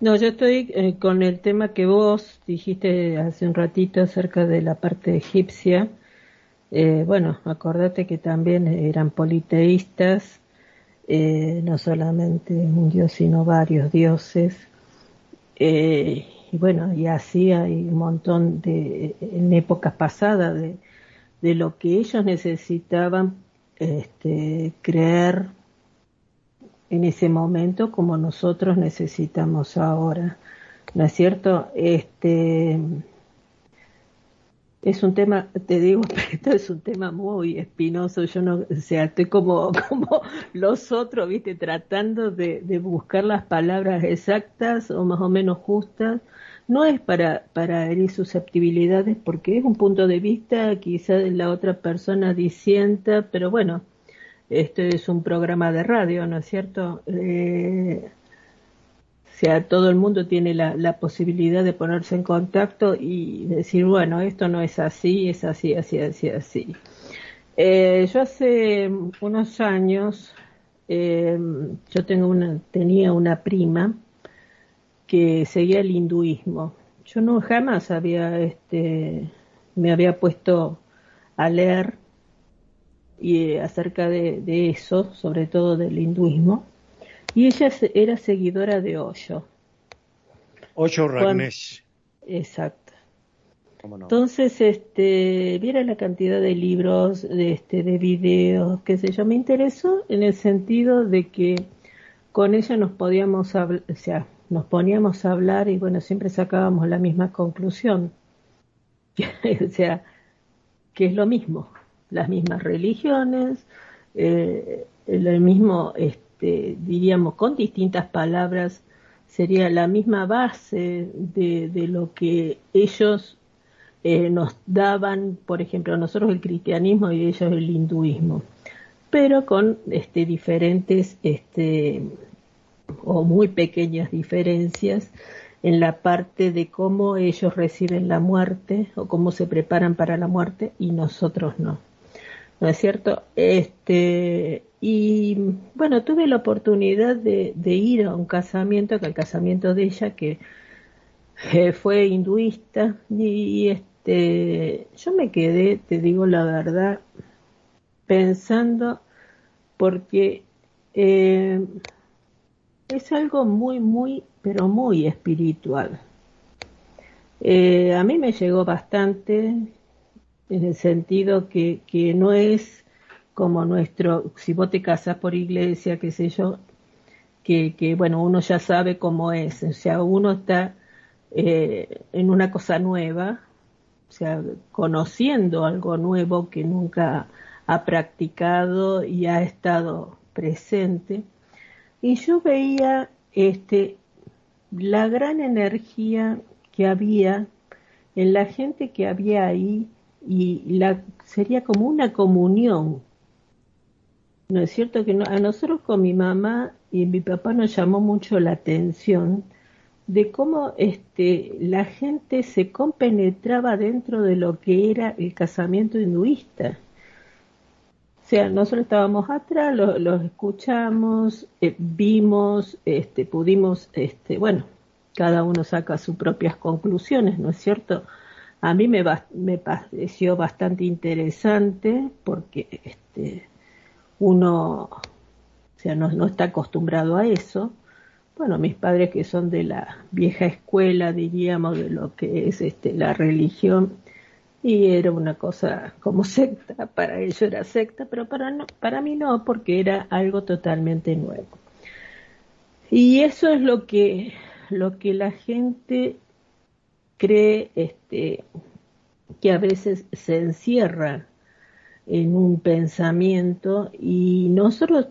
no, yo estoy eh, con el tema que vos dijiste hace un ratito acerca de la parte egipcia. Eh, bueno, acordate que también eran politeístas, eh, no solamente un dios, sino varios dioses. Y bueno, y así hay un montón de, en épocas pasadas, de, de lo que ellos necesitaban este, creer en ese momento como nosotros necesitamos ahora. ¿No es cierto? Este es un tema, te digo, *laughs* esto es un tema muy espinoso. Yo no, o sea, estoy como, *laughs* como los otros, viste, tratando de, de buscar las palabras exactas o más o menos justas. No es para, para herir susceptibilidades porque es un punto de vista, quizá la otra persona disienta, pero bueno, este es un programa de radio, ¿no es cierto? Eh, sea, todo el mundo tiene la, la, posibilidad de ponerse en contacto y decir, bueno, esto no es así, es así, así, así, así. Eh, yo hace unos años, eh, yo tengo una, tenía una prima que seguía el hinduismo. Yo no jamás había, este, me había puesto a leer y eh, acerca de, eso, sobre todo del hinduismo, y ella era seguidora de Osho.
Osho Ragnesh.
Exacto. Entonces, este, viera la cantidad de libros, de este, de videos, qué sé yo, me interesó en el sentido de que con ella nos podíamos hablar, o sea, nos poníamos a hablar y bueno, siempre sacábamos la misma conclusión. *laughs* o sea, que es lo mismo las mismas religiones, eh, el mismo, este, diríamos, con distintas palabras, sería la misma base de, de lo que ellos eh, nos daban, por ejemplo, nosotros el cristianismo y ellos el hinduismo, pero con este, diferentes este, o muy pequeñas diferencias en la parte de cómo ellos reciben la muerte o cómo se preparan para la muerte y nosotros no. ¿no es cierto? Este, y bueno, tuve la oportunidad de, ir a un casamiento, que el casamiento de ella, que fue hinduista, y, este, yo me quedé, te digo la verdad, pensando, porque eh, es algo muy, muy, pero muy espiritual. Eh, a mí me llegó bastante, en el sentido que, que no es como nuestro, si vos te casas por iglesia, qué sé yo, que, que bueno, uno ya sabe cómo es, o sea, uno está eh, en una cosa nueva, o sea, conociendo algo nuevo que nunca ha practicado y ha estado presente. Y yo veía este, la gran energía que había en la gente que había ahí y la, sería como una comunión. ¿No es cierto que a nosotros con mi mamá y mi papá nos llamó mucho la atención de cómo este, la gente se compenetraba dentro de lo que era el casamiento hinduista. O sea, nosotros estábamos atrás, los escuchamos, eh, vimos, este, pudimos, este, bueno, cada uno saca sus propias conclusiones, ¿no es cierto? A mí me, me pareció bastante interesante porque este, uno o sea, no, no está acostumbrado a eso bueno, mis padres que son de la vieja escuela, diríamos, de lo que es este, la religión, y era una cosa como secta, para ellos era secta, pero para, no, para mí no, porque era algo totalmente nuevo. Y eso es lo que, lo que la gente cree este, que a veces se encierra en un pensamiento y nosotros,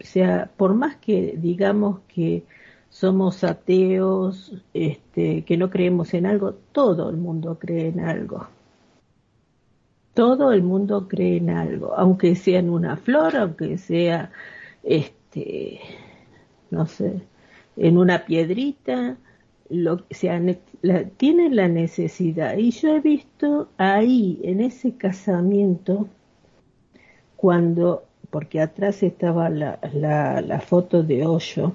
o sea, por más que digamos que somos ateos, este, que no creemos en algo, todo el mundo cree en algo. Todo el mundo cree en algo, aunque sea en una flor, aunque sea, este, no sé, en una piedrita, lo sea, tienen la necesidad. Y yo he visto ahí, en ese casamiento, cuando, porque atrás estaba la, la, la foto de Hoyo,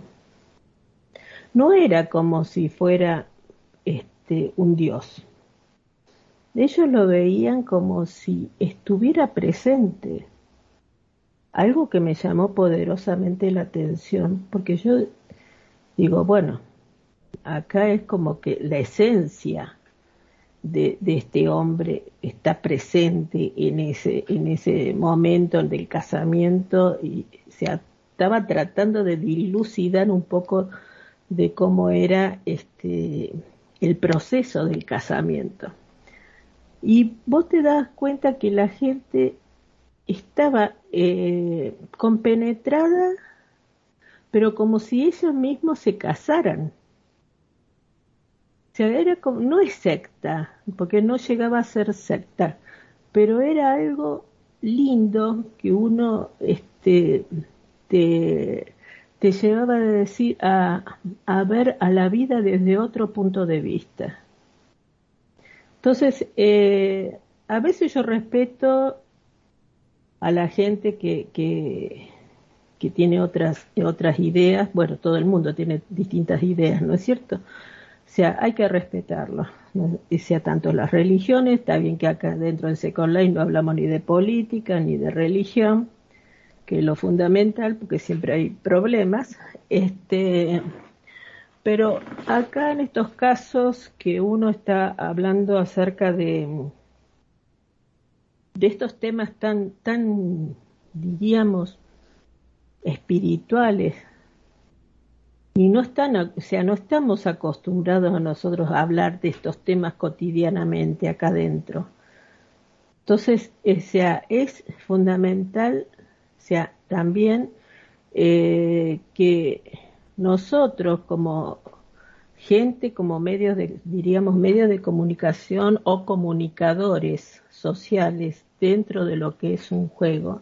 no era como si fuera este, un dios. Ellos lo veían como si estuviera presente. Algo que me llamó poderosamente la atención, porque yo digo, bueno, acá es como que la esencia de, este hombre está presente en ese, en ese momento del casamiento y se estaba tratando de dilucidar un poco de cómo era este, el proceso del casamiento. Y vos te das cuenta que la gente estaba eh, compenetrada, pero como si ellos mismos se casaran. Era como, no es secta, porque no llegaba a ser secta, pero era algo lindo que uno este, te, te llevaba a decir a, a, ver a la vida desde otro punto de vista. Entonces, eh, a veces yo respeto a la gente que, que, que, tiene otras, otras ideas, bueno, todo el mundo tiene distintas ideas, ¿no es cierto? O sea, hay que respetarlo, y sea tanto las religiones, está bien que acá dentro del Second Life no hablamos ni de política ni de religión, que lo fundamental, porque siempre hay problemas, este, pero acá en estos casos que uno está hablando acerca de, de estos temas tan, tan, diríamos, espirituales, y no están, o sea, no estamos acostumbrados a nosotros a hablar de estos temas cotidianamente acá adentro. Entonces, o sea, es fundamental sea, también eh, que nosotros como gente, como medios de, diríamos, medios de comunicación o comunicadores sociales dentro de lo que es un juego,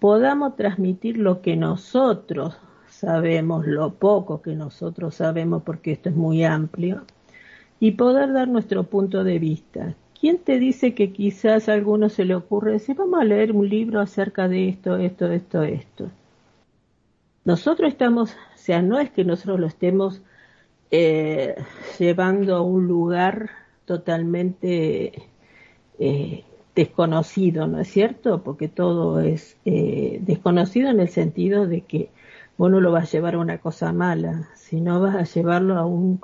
podamos transmitir lo que nosotros sabemos, lo poco que nosotros sabemos, porque esto es muy amplio, y poder dar nuestro punto de vista, ¿Quién te dice que quizás a alguno se le ocurre decir, vamos a leer un libro acerca de esto, esto, esto, esto? Nosotros estamos, o sea, no es que nosotros lo estemos eh, llevando a un lugar totalmente eh, desconocido, ¿no es cierto? Porque todo es eh, desconocido en el sentido de que vos no lo vas a llevar a una cosa mala, sino vas a llevarlo a un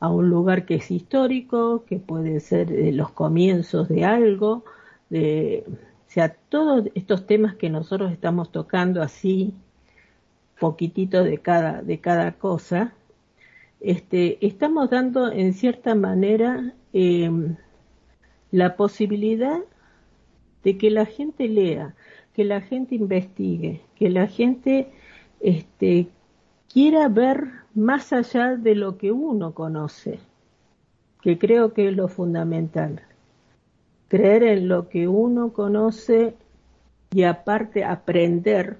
a un lugar que es histórico, que puede ser de los comienzos de algo, de, o sea, todos estos temas que nosotros estamos tocando así, poquitito de cada, de cada cosa, este, estamos dando en cierta manera em, la posibilidad de que la gente lea, que la gente investigue, que la gente este, quiera ver más allá de lo que uno conoce, que creo que es lo fundamental. creer en lo que uno conoce y aparte aprender,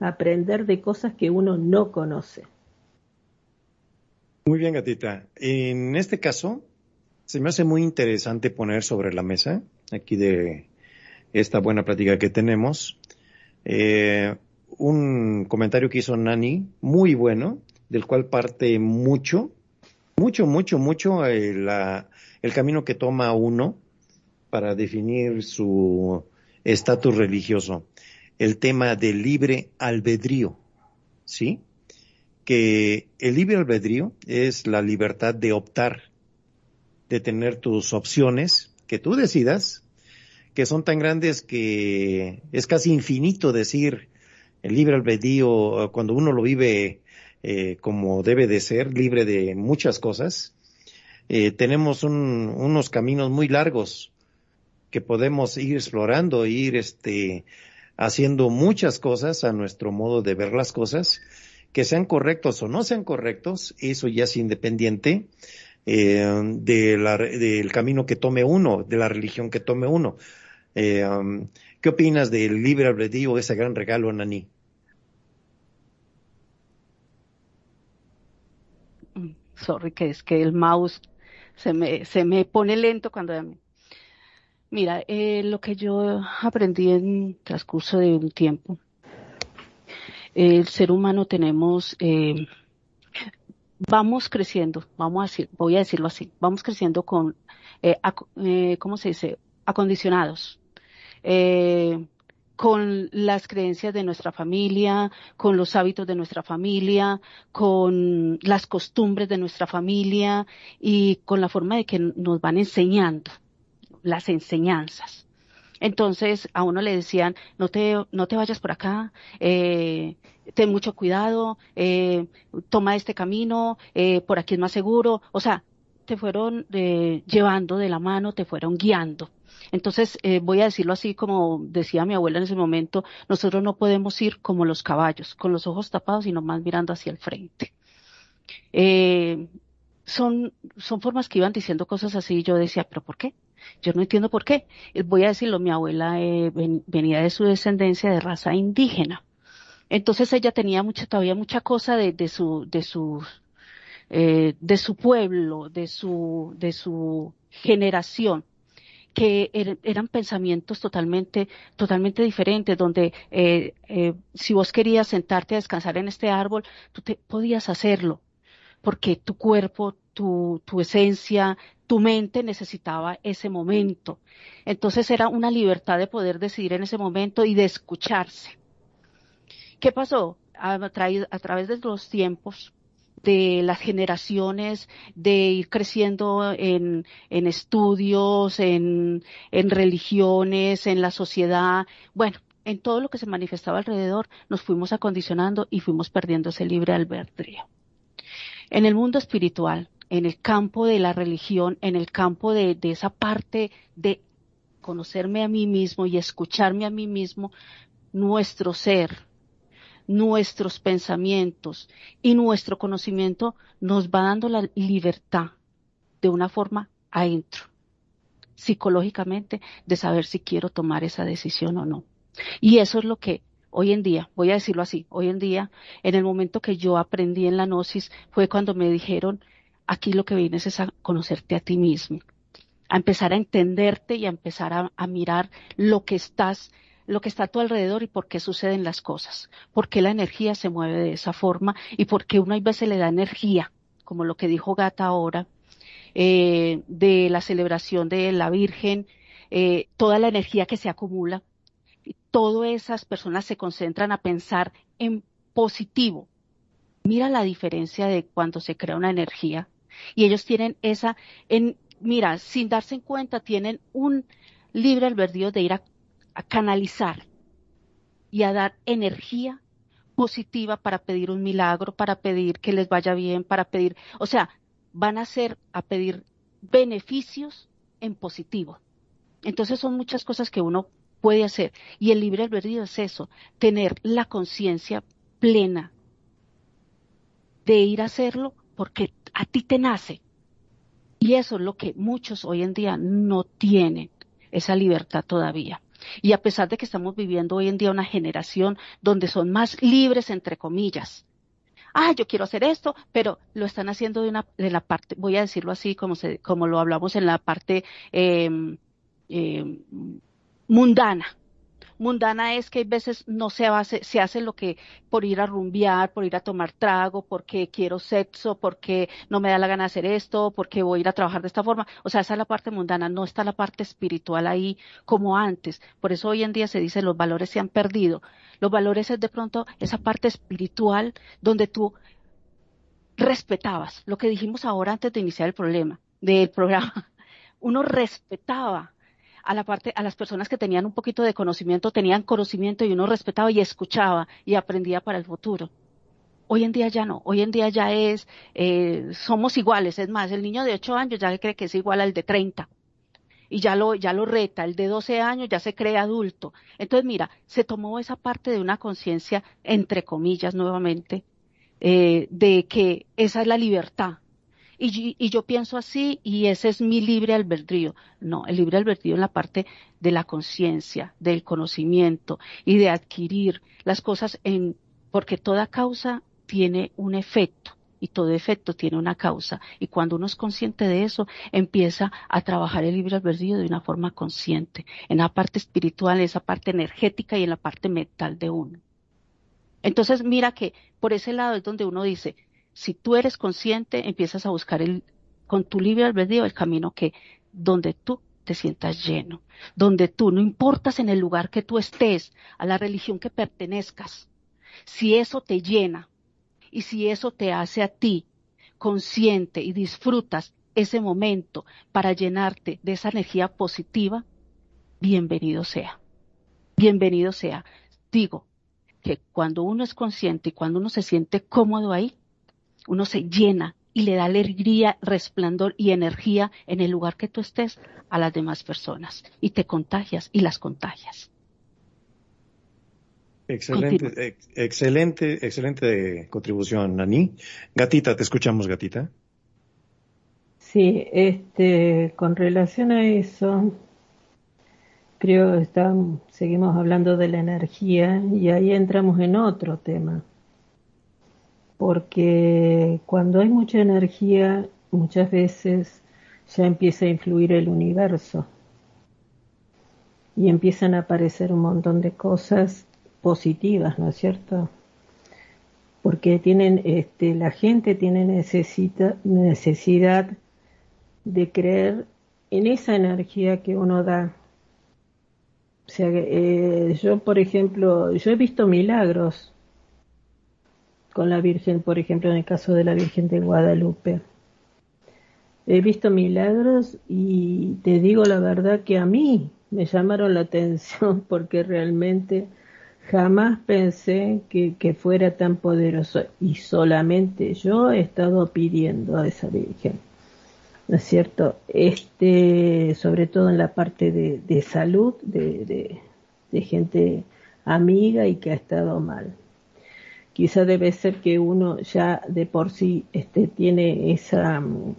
aprender de cosas que uno no conoce.
Muy bien, gatita. En este caso, se me hace muy interesante poner sobre la mesa, aquí de esta buena plática que tenemos, eh, un comentario que hizo Nani, muy bueno, del cual parte mucho, mucho, mucho, mucho eh, el camino que toma uno para definir su estatus religioso. El tema del libre albedrío, ¿sí? Que el libre albedrío es la libertad de optar, de tener tus opciones, que tú decidas, que son tan grandes que es casi infinito decir el libre albedrío cuando uno lo vive eh, como debe de ser, libre de muchas cosas. Eh, tenemos unos caminos muy largos que podemos ir explorando, ir este, haciendo muchas cosas a nuestro modo de ver las cosas, que sean correctos o no sean correctos, eso ya es independiente eh, de la, del camino que tome uno, de la religión que tome uno. Eh, um, ¿Qué opinas del libre albedrío, ese gran regalo, Nani?
Sorry, que es que el mouse se me, se me pone lento cuando... Mira, eh, lo que yo aprendí en transcurso de un tiempo, el ser humano tenemos, eh, vamos creciendo, vamos a decir, voy a decirlo así, vamos creciendo con, eh, eh ¿cómo se dice? Acondicionados. Eh, con las creencias de nuestra familia, con los hábitos de nuestra familia, con las costumbres de nuestra familia y con la forma de que nos van enseñando las enseñanzas. Entonces a uno le decían, no te, no te vayas por acá, eh, ten mucho cuidado, eh, toma este camino, eh, por aquí es más seguro. O sea, te fueron eh, llevando de la mano, te fueron guiando. Entonces, eh, voy a decirlo así como decía mi abuela en ese momento, nosotros no podemos ir como los caballos, con los ojos tapados, sino más mirando hacia el frente. Eh, son, son formas que iban diciendo cosas así y yo decía, pero ¿por qué? Yo no entiendo por qué. Eh, voy a decirlo, mi abuela eh, venía de su descendencia de raza indígena. Entonces ella tenía mucha, todavía mucha cosa de, de su, de su, eh, de su pueblo, de su, de su generación que er, eran pensamientos totalmente, totalmente diferentes, donde eh, eh, si vos querías sentarte a descansar en este árbol, tú te, podías hacerlo, porque tu cuerpo, tu, tu esencia, tu mente necesitaba ese momento. Entonces era una libertad de poder decidir en ese momento y de escucharse. ¿Qué pasó? A, a través de los tiempos, de las generaciones, de ir creciendo en, en estudios, en, en religiones, en la sociedad, bueno, en todo lo que se manifestaba alrededor, nos fuimos acondicionando y fuimos perdiendo ese libre albedrío. En el mundo espiritual, en el campo de la religión, en el campo de, de esa parte de conocerme a mí mismo y escucharme a mí mismo, nuestro ser, nuestros pensamientos y nuestro conocimiento nos va dando la libertad de una forma adentro, psicológicamente, de saber si quiero tomar esa decisión o no. Y eso es lo que hoy en día, voy a decirlo así, hoy en día, en el momento que yo aprendí en la gnosis, fue cuando me dijeron, aquí lo que vienes es a conocerte a ti mismo, a empezar a entenderte y a empezar a, a mirar lo que estás lo que está a tu alrededor y por qué suceden las cosas, por qué la energía se mueve de esa forma y por qué uno a veces le da energía, como lo que dijo Gata ahora, eh, de la celebración de la Virgen, eh, toda la energía que se acumula, todas esas personas se concentran a pensar en positivo. Mira la diferencia de cuando se crea una energía y ellos tienen esa, en, mira, sin darse en cuenta, tienen un libre albedrío de ir a a canalizar y a dar energía positiva para pedir un milagro, para pedir que les vaya bien, para pedir, o sea, van a ser a pedir beneficios en positivo. Entonces son muchas cosas que uno puede hacer y el libre albedrío es eso, tener la conciencia plena de ir a hacerlo porque a ti te nace Y eso es lo que muchos hoy en día no tienen, esa libertad todavía. Y a pesar de que estamos viviendo hoy en día una generación donde son más libres, entre comillas, ah, yo quiero hacer esto, pero lo están haciendo de una, de la parte, voy a decirlo así como se, como lo hablamos en la parte eh, eh, mundana, mundana es que hay veces no se hace, se hace lo que por ir a rumbear, por ir a tomar trago, porque quiero sexo, porque no me da la gana hacer esto, porque voy a ir a trabajar de esta forma. O sea, esa es la parte mundana, no está la parte espiritual ahí como antes. Por eso hoy en día se dice los valores se han perdido. Los valores es de pronto esa parte espiritual donde tú respetabas, lo que dijimos ahora antes de iniciar el problema, del programa. *laughs* Uno respetaba a la parte, a las personas que tenían un poquito de conocimiento, tenían conocimiento y uno respetaba y escuchaba y aprendía para el futuro. Hoy en día ya no, hoy en día ya es, eh, somos iguales, es más, el niño de 8 años ya cree que es igual al de 30 y ya lo, ya lo reta, el de 12 años ya se cree adulto. Entonces, mira, se tomó esa parte de una conciencia, entre comillas, nuevamente, eh, de que esa es la libertad, y, yo pienso así y ese es mi libre albedrío. No, el libre albedrío en la parte de la conciencia, del conocimiento y de adquirir las cosas en, porque toda causa tiene un efecto y todo efecto tiene una causa. Y cuando uno es consciente de eso, empieza a trabajar el libre albedrío de una forma consciente, en la parte espiritual, en esa parte energética y en la parte mental de uno. Entonces, mira que por ese lado es donde uno dice, si tú eres consciente, empiezas a buscar el, con tu libre albedrío el camino que, donde tú te sientas lleno, donde tú, no importas en el lugar que tú estés, a la religión que pertenezcas, si eso te llena y si eso te hace a ti consciente y disfrutas ese momento para llenarte de esa energía positiva, bienvenido sea. Bienvenido sea. Digo que cuando uno es consciente y cuando uno se siente cómodo ahí, uno se llena y le da alegría, resplandor y energía en el lugar que tú estés a las demás personas y te contagias y las contagias.
Excelente, excelente, excelente contribución, Nani. Gatita, te escuchamos, Gatita.
Sí, este, con relación a eso, creo que seguimos hablando de la energía y ahí entramos en otro tema porque cuando hay mucha energía, muchas veces ya empieza a influir el universo y empiezan a aparecer un montón de cosas positivas, ¿no es cierto? Porque tienen, este, la gente tiene necesita, necesidad de creer en esa energía que uno da. O sea, eh, yo, por ejemplo, yo he visto milagros con la Virgen, por ejemplo, en el caso de la Virgen de Guadalupe. He visto milagros y te digo la verdad que a mí me llamaron la atención *laughs* porque realmente jamás pensé que, fuera tan poderoso y solamente yo he estado pidiendo a esa Virgen. ¿No es cierto? Este, sobre todo en la parte de, salud, de, de gente amiga y que ha estado mal quizá debe ser que uno ya de por sí este, tiene esa mm,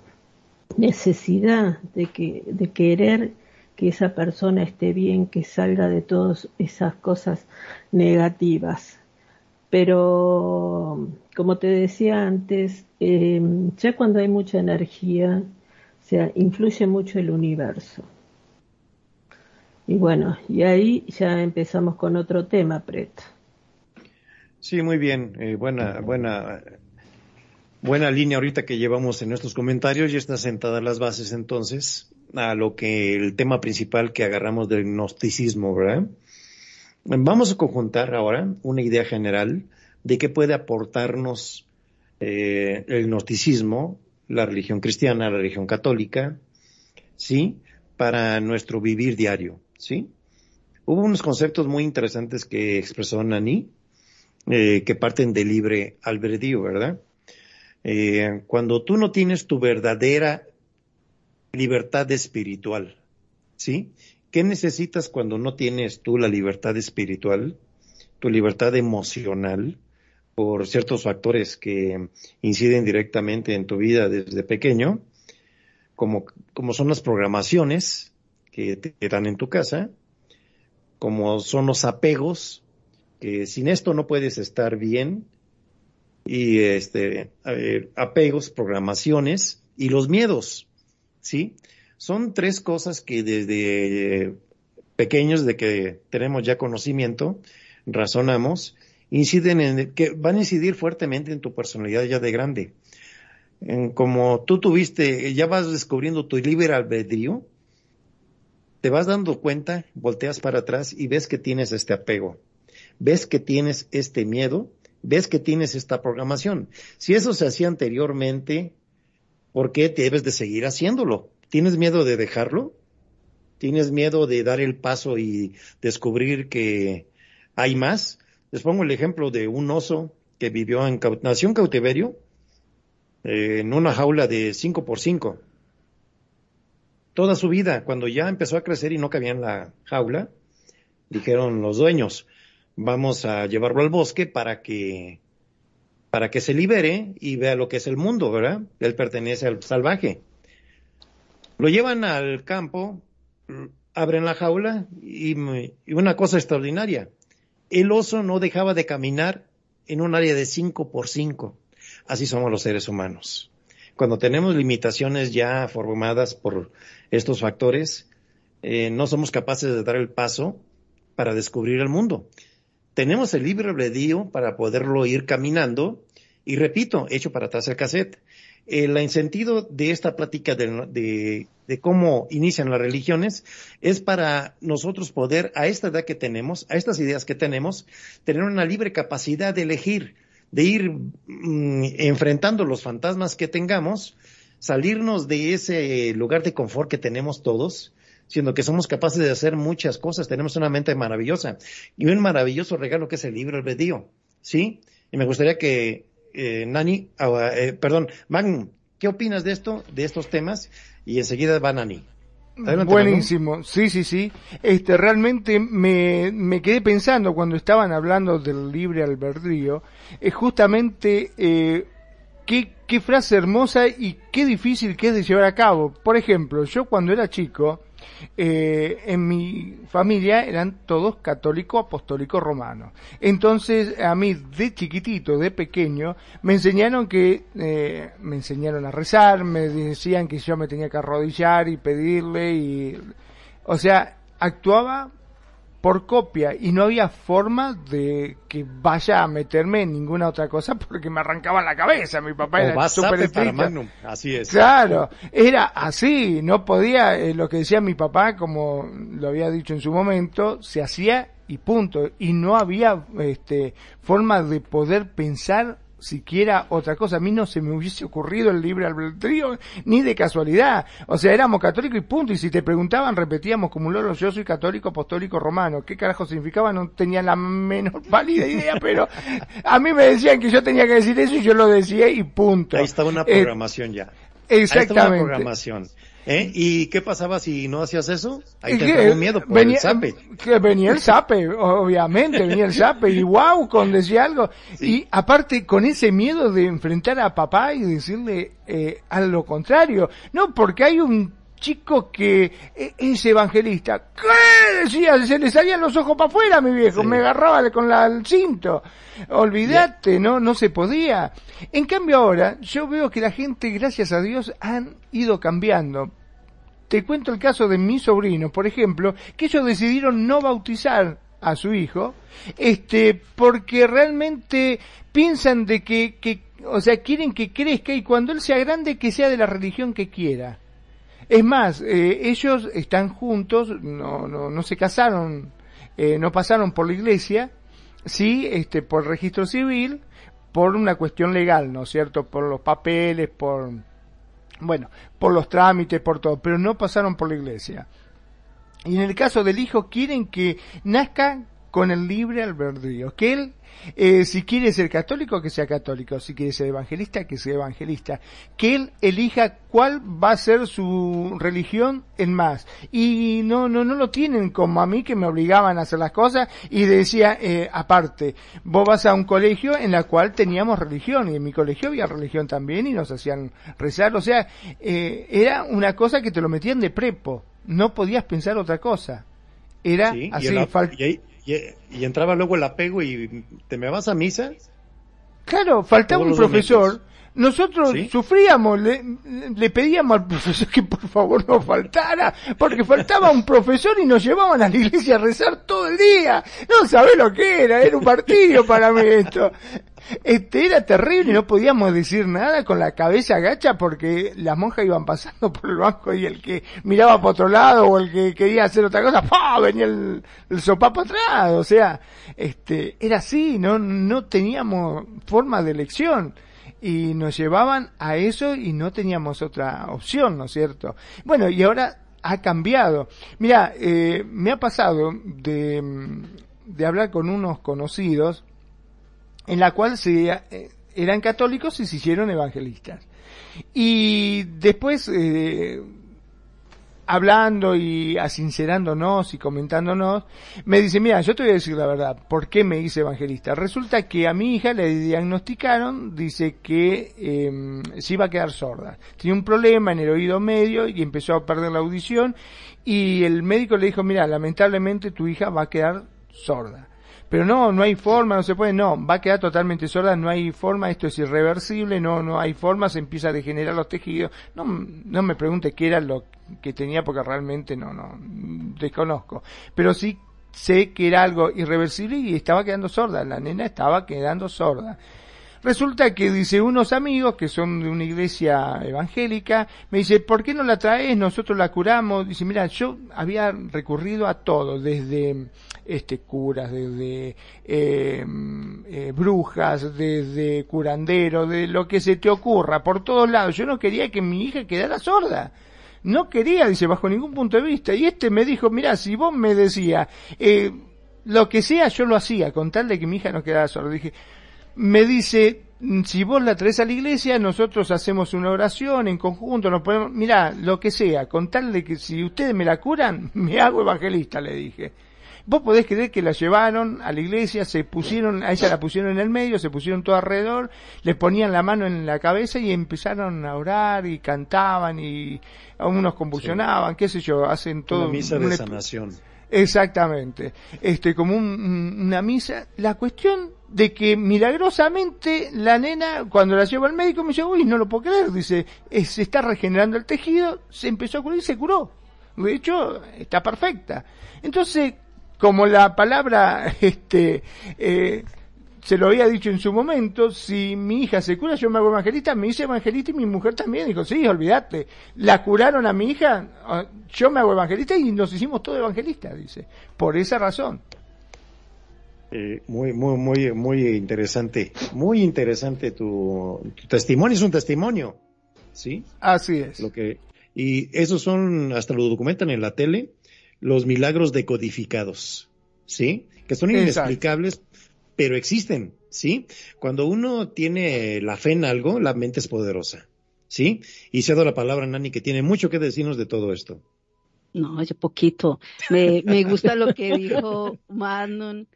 necesidad de, que, de querer que esa persona esté bien, que salga de todas esas cosas negativas. Pero, como te decía antes, em, ya cuando hay mucha energía, o sea, influye mucho el universo. Y bueno, y ahí ya empezamos con otro tema, Preto.
Sí, muy bien. Eh, buena, buena, buena línea ahorita que llevamos en nuestros comentarios. y están sentadas las bases entonces a lo que el tema principal que agarramos del gnosticismo, ¿verdad? Vamos a conjuntar ahora una idea general de qué puede aportarnos eh, el gnosticismo, la religión cristiana, la religión católica, ¿sí? Para nuestro vivir diario, ¿sí? Hubo unos conceptos muy interesantes que expresó Nani, eh, que parten de libre albedrío, ¿verdad? Eh, cuando tú no tienes tu verdadera libertad espiritual, ¿sí? ¿Qué necesitas cuando no tienes tú la libertad espiritual, tu libertad emocional, por ciertos factores que inciden directamente en tu vida desde pequeño? como, como son las programaciones que te dan en tu casa, como son los apegos, que sin esto no puedes estar bien, y este, apegos, programaciones y los miedos, ¿sí? Son tres cosas que desde pequeños, de que tenemos ya conocimiento, razonamos, inciden en, que van a incidir fuertemente en tu personalidad ya de grande. como tú tuviste, ya vas descubriendo tu libre albedrío, te vas dando cuenta, volteas para atrás y ves que tienes este apego, ves que tienes este miedo, ves que tienes esta programación. Si eso se hacía anteriormente, ¿por qué debes de seguir haciéndolo? ¿Tienes miedo de dejarlo? ¿Tienes miedo de dar el paso y descubrir que hay más? Les pongo el ejemplo de un oso que vivió en, nació cautiverio, eh, en una jaula de 5 por 5 Toda su vida, cuando ya empezó a crecer y no cabía en la jaula, dijeron los dueños, vamos a llevarlo al bosque para que, para que se libere y vea lo que es el mundo, ¿verdad? Él pertenece al salvaje. Lo llevan al campo, abren la jaula y, una cosa extraordinaria, el oso no dejaba de caminar en un área de 5 por 5. Así somos los seres humanos. Cuando tenemos limitaciones ya formadas por estos factores, eh, no somos capaces de dar el paso para descubrir el mundo. Tenemos el libre albedrío para poderlo ir caminando y repito, hecho para atrás el cassette. El sentido de esta plática de, cómo inician las religiones es para nosotros poder, a esta edad que tenemos, a estas ideas que tenemos, tener una libre capacidad de elegir, de ir mm, enfrentando los fantasmas que tengamos, salirnos de ese lugar de confort que tenemos todos, siendo que somos capaces de hacer muchas cosas, tenemos una mente maravillosa y un maravilloso regalo que es el libro albedrío, ¿sí? Y me gustaría que eh, Nani, ah, eh, perdón, Magnum, ¿qué opinas de esto, de estos temas? Y enseguida va Nani.
Buenísimo, sí, sí, sí. Este, realmente me, me quedé pensando cuando estaban hablando del libre albedrío, es justamente eh, qué, qué frase hermosa y qué difícil que es de llevar a cabo. Por ejemplo, yo cuando era chico, eh, en mi familia eran todos católicos apostólicos romanos. Entonces, a mí de chiquitito, de pequeño, me enseñaron que, eh, me enseñaron a rezar, me decían que yo me tenía que arrodillar y pedirle y, o sea, actuaba por copia y no había forma de que vaya a meterme en ninguna otra cosa porque me arrancaba la cabeza. Mi papá era súper
Así es.
Claro, era así. No podía, eh, lo que decía mi papá, como lo había dicho en su momento, se hacía y punto. Y no había este, forma de poder pensar siquiera otra cosa. A mí no se me hubiese ocurrido el libre albedrío ni de casualidad. O sea, éramos católicos y punto. Y si te preguntaban, repetíamos como un loro, yo soy católico apostólico romano. ¿Qué carajo significaba? No tenía la menor *laughs* válida idea, pero a mí me decían que yo tenía que decir eso y yo lo decía y punto.
Ahí estaba una eh, programación ya.
Exactamente. Ahí estaba una
programación. ¿Eh? ¿Y qué pasaba si no hacías eso? Ahí te un miedo por
venía,
el zape.
Que venía el zape, obviamente, venía el zape y wow, con decía algo. Y aparte con ese miedo de enfrentar a papá y decirle eh, a lo contrario. No, porque hay un chico que eh, es evangelista. ¿Qué decía? Se le salían los ojos para afuera, mi viejo. Me agarraba con la, el cinto. Olvídate, no, no se podía. En cambio ahora, yo veo que la gente, gracias a Dios, han ido cambiando. Te cuento el caso de mi sobrino, por ejemplo, que ellos decidieron no bautizar a su hijo, este, porque realmente piensan de que, que, o sea, quieren que crezca y cuando él sea grande que sea de la religión que quiera. Es más, eh, ellos están juntos, no, no, no se casaron, eh, no pasaron por la iglesia, sí, este, por registro civil, por una cuestión legal, ¿no es cierto? Por los papeles, por, bueno, por los trámites, por todo, pero no pasaron por la iglesia. Y en el caso del hijo quieren que nazca con el libre albedrío, que él eh, si quiere ser católico, que sea católico, si quiere ser evangelista, que sea evangelista, que él elija cuál va a ser su religión en más. Y no, no, no lo tienen como a mí que me obligaban a hacer las cosas y decía, eh, aparte, vos vas a un colegio en la cual teníamos religión y en mi colegio había religión también y nos hacían rezar, o sea, eh, era una cosa que te lo metían de prepo, no podías pensar otra cosa. Era así,
y, entraba luego el apego y te me vas a misa.
Claro, faltaba un profesor. Nosotros sufríamos, le, pedíamos al *laughs* profesor que por favor no faltara, porque faltaba un profesor y nos llevaban a la iglesia a rezar todo el día. No sabés lo que era, era un partido para mí esto. Este era terrible, no podíamos decir nada con la cabeza agacha porque las monjas iban pasando *laughs* por el banco y el que miraba para otro lado o el que quería hacer otra cosa, ¡pah! venía el, el sopapo atrás, o sea, este, era así, no, no teníamos forma de elección y nos llevaban a eso y no teníamos otra opción, ¿no es cierto? Bueno, y ahora ha cambiado. Mira, eh, me ha pasado de, de hablar con unos conocidos en la cual se, eh, eran católicos y se hicieron evangelistas. Y después, eh, hablando y asincerándonos y comentándonos, me dice, mira, yo te voy a decir la verdad, ¿por qué me hice evangelista? Resulta que a mi hija le diagnosticaron, dice que eh, se iba a quedar sorda. Tenía un problema en el oído medio y empezó a perder la audición y el médico le dijo, mira, lamentablemente tu hija va a quedar sorda pero no, no hay forma, no se puede, no, va a quedar totalmente sorda, no hay forma, esto es irreversible, no, no hay forma, se empieza a degenerar los tejidos. No, no me pregunte qué era lo que tenía porque realmente no, no, desconozco. Pero sí sé que era algo irreversible y estaba quedando sorda, la nena estaba quedando sorda. Resulta que dice unos amigos que son de una iglesia evangélica, me dice, ¿por qué no la traes? Nosotros la curamos. Dice, mira, yo había recurrido a todo, desde este curas, desde eh, eh, brujas, desde curanderos, de lo que se te ocurra, por todos lados. Yo no quería que mi hija quedara sorda. No quería, dice, bajo ningún punto de vista. Y este me dijo, mira, si vos me decías, eh, lo que sea, yo lo hacía, con tal de que mi hija no quedara sorda. Dije, me dice, si vos la traes a la iglesia, nosotros hacemos una oración en conjunto, nos ponemos, mirá, lo que sea, con tal de que si ustedes me la curan, *laughs* me hago evangelista, le dije. Vos podés creer que la llevaron a la iglesia, se pusieron, a ella la pusieron en el medio, se pusieron todo alrededor, le ponían la mano en la cabeza y empezaron a orar y cantaban y unos convulsionaban, qué sé yo, hacen todo.
Una misa de sanación.
Exactamente. Este, como una misa. La cuestión de que milagrosamente la nena, cuando la lleva al médico, me dice, uy, no lo puedo creer, dice, se está regenerando el tejido, se empezó a curar y se curó. De hecho, está perfecta. Entonces, como la palabra, *laughs* este, eh, se lo había dicho en su momento, si mi hija se cura, yo me hago evangelista, me hice evangelista y mi mujer también. Dijo, sí, olvídate, la curaron a mi hija, ah, yo me hago evangelista y nos hicimos todos evangelistas, dice, por esa razón.
Eh, muy, muy, muy, muy interesante. Muy interesante tu, testimonio. Es un testimonio. ¿Sí?
Así es.
Lo que, y esos son, hasta lo documentan en la tele, los milagros decodificados. ¿Sí? Que son inexplicables, pero existen. ¿Sí? Cuando uno tiene la fe en algo, la mente es poderosa. ¿Sí? Y cedo la palabra a Nani, que tiene mucho que decirnos de todo esto.
No, yo poquito. Me, me gusta lo que dijo Manon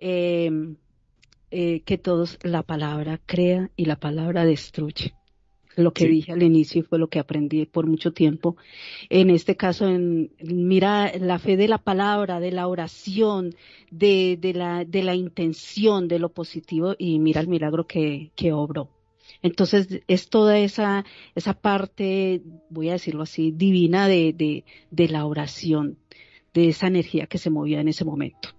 Em, eh, que todos la palabra crea y la palabra destruye. Lo que dije al inicio fue lo que aprendí por mucho tiempo. En este caso, en, mira la fe de la palabra, de la oración, de, de, la, de la intención, de lo positivo y mira el milagro que, que obró. Entonces es toda esa, esa parte, voy a decirlo así, divina de, de, de la oración, de esa energía que se movía en ese momento.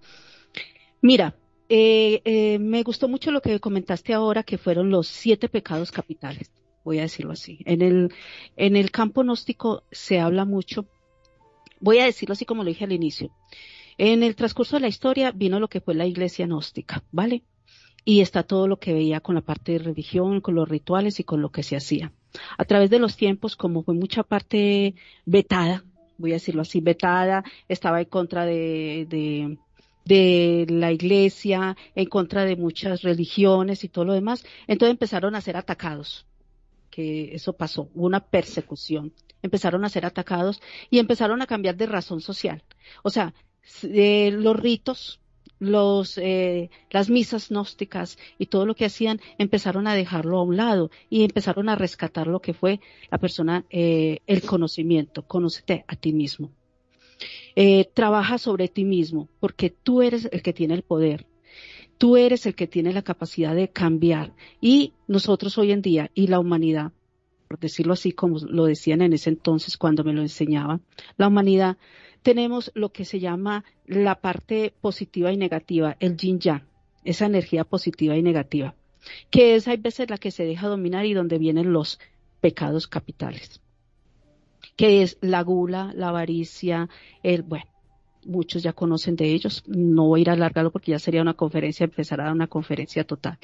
Mira, eh, eh, me gustó mucho lo que comentaste ahora, que fueron los siete pecados capitales, voy a decirlo así. En el, en el campo gnóstico se habla mucho, voy a decirlo así como lo dije al inicio. En el transcurso de la historia vino lo que fue la iglesia gnóstica, ¿vale? Y está todo lo que veía con la parte de religión, con los rituales y con lo que se hacía. A través de los tiempos, como fue mucha parte vetada, voy a decirlo así, vetada, estaba en contra de, de de la iglesia, en contra de muchas religiones y todo lo demás. Entonces empezaron a ser atacados, que eso pasó, hubo una persecución. Empezaron a ser atacados y empezaron a cambiar de razón social. O sea, los ritos, los, eh, las misas gnósticas y todo lo que hacían, empezaron a dejarlo a un lado y empezaron a rescatar lo que fue la persona, eh, el conocimiento, conócete a ti mismo. Eh, trabaja sobre ti mismo, porque tú eres el que tiene el poder. Tú eres el que tiene la capacidad de cambiar. Y nosotros hoy en día, y la humanidad, por decirlo así como lo decían en ese entonces cuando me lo enseñaban, la humanidad tenemos lo que se llama la parte positiva y negativa, el yin yang, esa energía positiva y negativa, que es hay veces la que se deja dominar y donde vienen los pecados capitales que es la gula, la avaricia, el, bueno, muchos ya conocen de ellos, no voy a ir a alargarlo porque ya sería una conferencia, empezar a dar una conferencia total.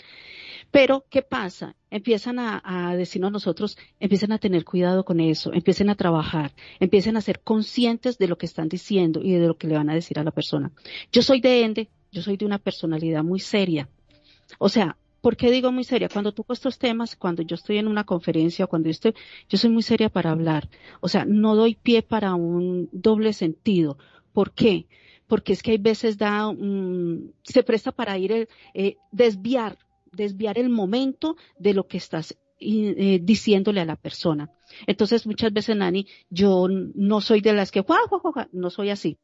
Pero, ¿qué pasa? Empiezan a, a, decirnos nosotros, empiezan a tener cuidado con eso, empiecen a trabajar, empiecen a ser conscientes de lo que están diciendo y de lo que le van a decir a la persona. Yo soy de Ende, yo soy de una personalidad muy seria. O sea, ¿Por qué digo muy seria? Cuando toco estos temas, cuando yo estoy en una conferencia, cuando yo estoy, yo soy muy seria para hablar. O sea, no doy pie para un doble sentido. ¿Por qué? Porque es que hay veces da, se presta para ir, eh, desviar, desviar el momento de lo que estás eh, diciéndole a la persona. Entonces, muchas veces, Nani, yo no soy de las que, no soy así.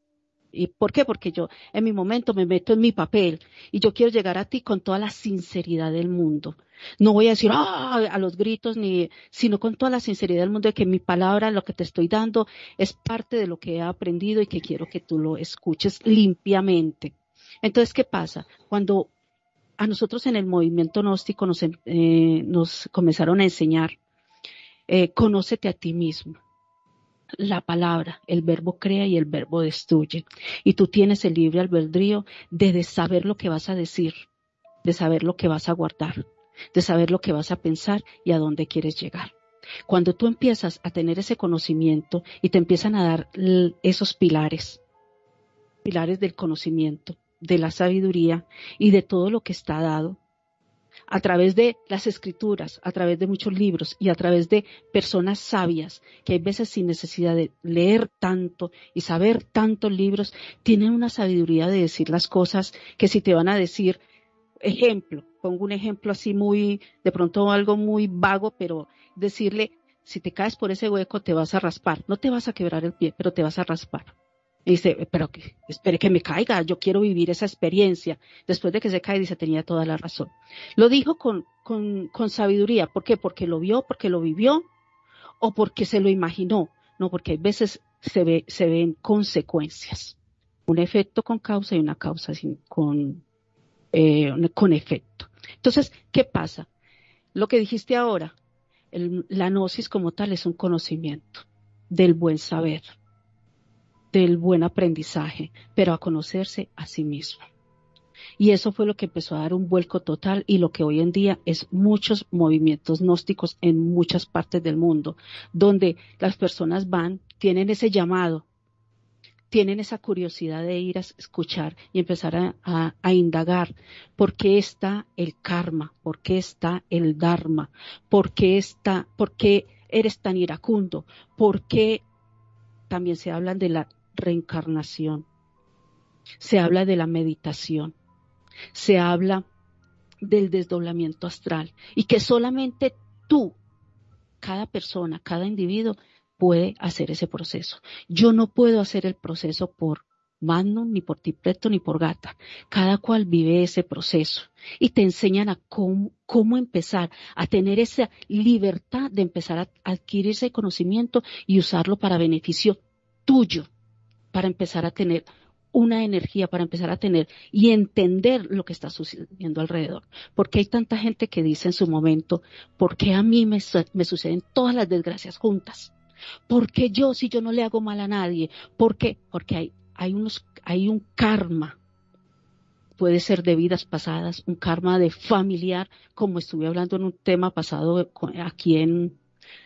¿Y por qué? Porque yo en mi momento me meto en mi papel y yo quiero llegar a ti con toda la sinceridad del mundo. No voy a decir ¡Ah! a los gritos ni, sino con toda la sinceridad del mundo de que mi palabra, lo que te estoy dando, es parte de lo que he aprendido y que quiero que tú lo escuches limpiamente. Entonces, ¿qué pasa? Cuando a nosotros en el movimiento gnóstico nos, eh, nos comenzaron a enseñar, eh, conócete a ti mismo la palabra, el verbo crea y el verbo destruye. Y tú tienes el libre albedrío de, saber lo que vas a decir, de saber lo que vas a guardar, de saber lo que vas a pensar y a dónde quieres llegar. Cuando tú empiezas a tener ese conocimiento y te empiezan a dar esos pilares, pilares del conocimiento, de la sabiduría y de todo lo que está dado, a través de las escrituras, a través de muchos libros y a través de personas sabias que hay veces sin necesidad de leer tanto y saber tantos libros, tienen una sabiduría de decir las cosas que si te van a decir, ejemplo, pongo un ejemplo así muy, de pronto algo muy vago, pero decirle, si te caes por ese hueco te vas a raspar, no te vas a quebrar el pie, pero te vas a raspar. Y dice, pero que, espere que me caiga, yo quiero vivir esa experiencia. Después de que se cae, dice, tenía toda la razón. Lo dijo con, con, sabiduría. ¿Por qué? Porque lo vio, porque lo vivió o porque se lo imaginó. No, porque a veces se, ve, se ven consecuencias. Un efecto con causa y una causa sin, con, eh, con efecto. Entonces, ¿qué pasa? Lo que dijiste ahora, la gnosis como tal es un conocimiento del buen saber del buen aprendizaje, pero a conocerse a sí mismo. Y eso fue lo que empezó a dar un vuelco total y lo que hoy en día es muchos movimientos gnósticos en muchas partes del mundo, donde las personas van, tienen ese llamado, tienen esa curiosidad de ir a escuchar y empezar a, indagar por qué está el karma, por qué está el dharma, por qué está, por qué eres tan iracundo, por qué también se hablan de la reencarnación, se habla de la meditación, se habla del desdoblamiento astral. Y que solamente tú, cada persona, cada individuo puede hacer ese proceso. Yo no puedo hacer el proceso por Magnum, ni por Tipreto, ni por Gata. Cada cual vive ese proceso. Y te enseñan a cómo empezar a tener esa libertad de empezar a adquirir ese conocimiento y usarlo para beneficio tuyo para empezar a tener una energía, para empezar a tener y entender lo que está sucediendo alrededor. Porque hay tanta gente que dice en su momento, ¿por qué a mí me, suceden todas las desgracias juntas? ¿Por qué yo si yo no le hago mal a nadie? ¿Por qué? Porque hay, hay, unos, hay un karma puede ser de vidas pasadas, un karma de familiar, como estuve hablando en un tema pasado aquí en,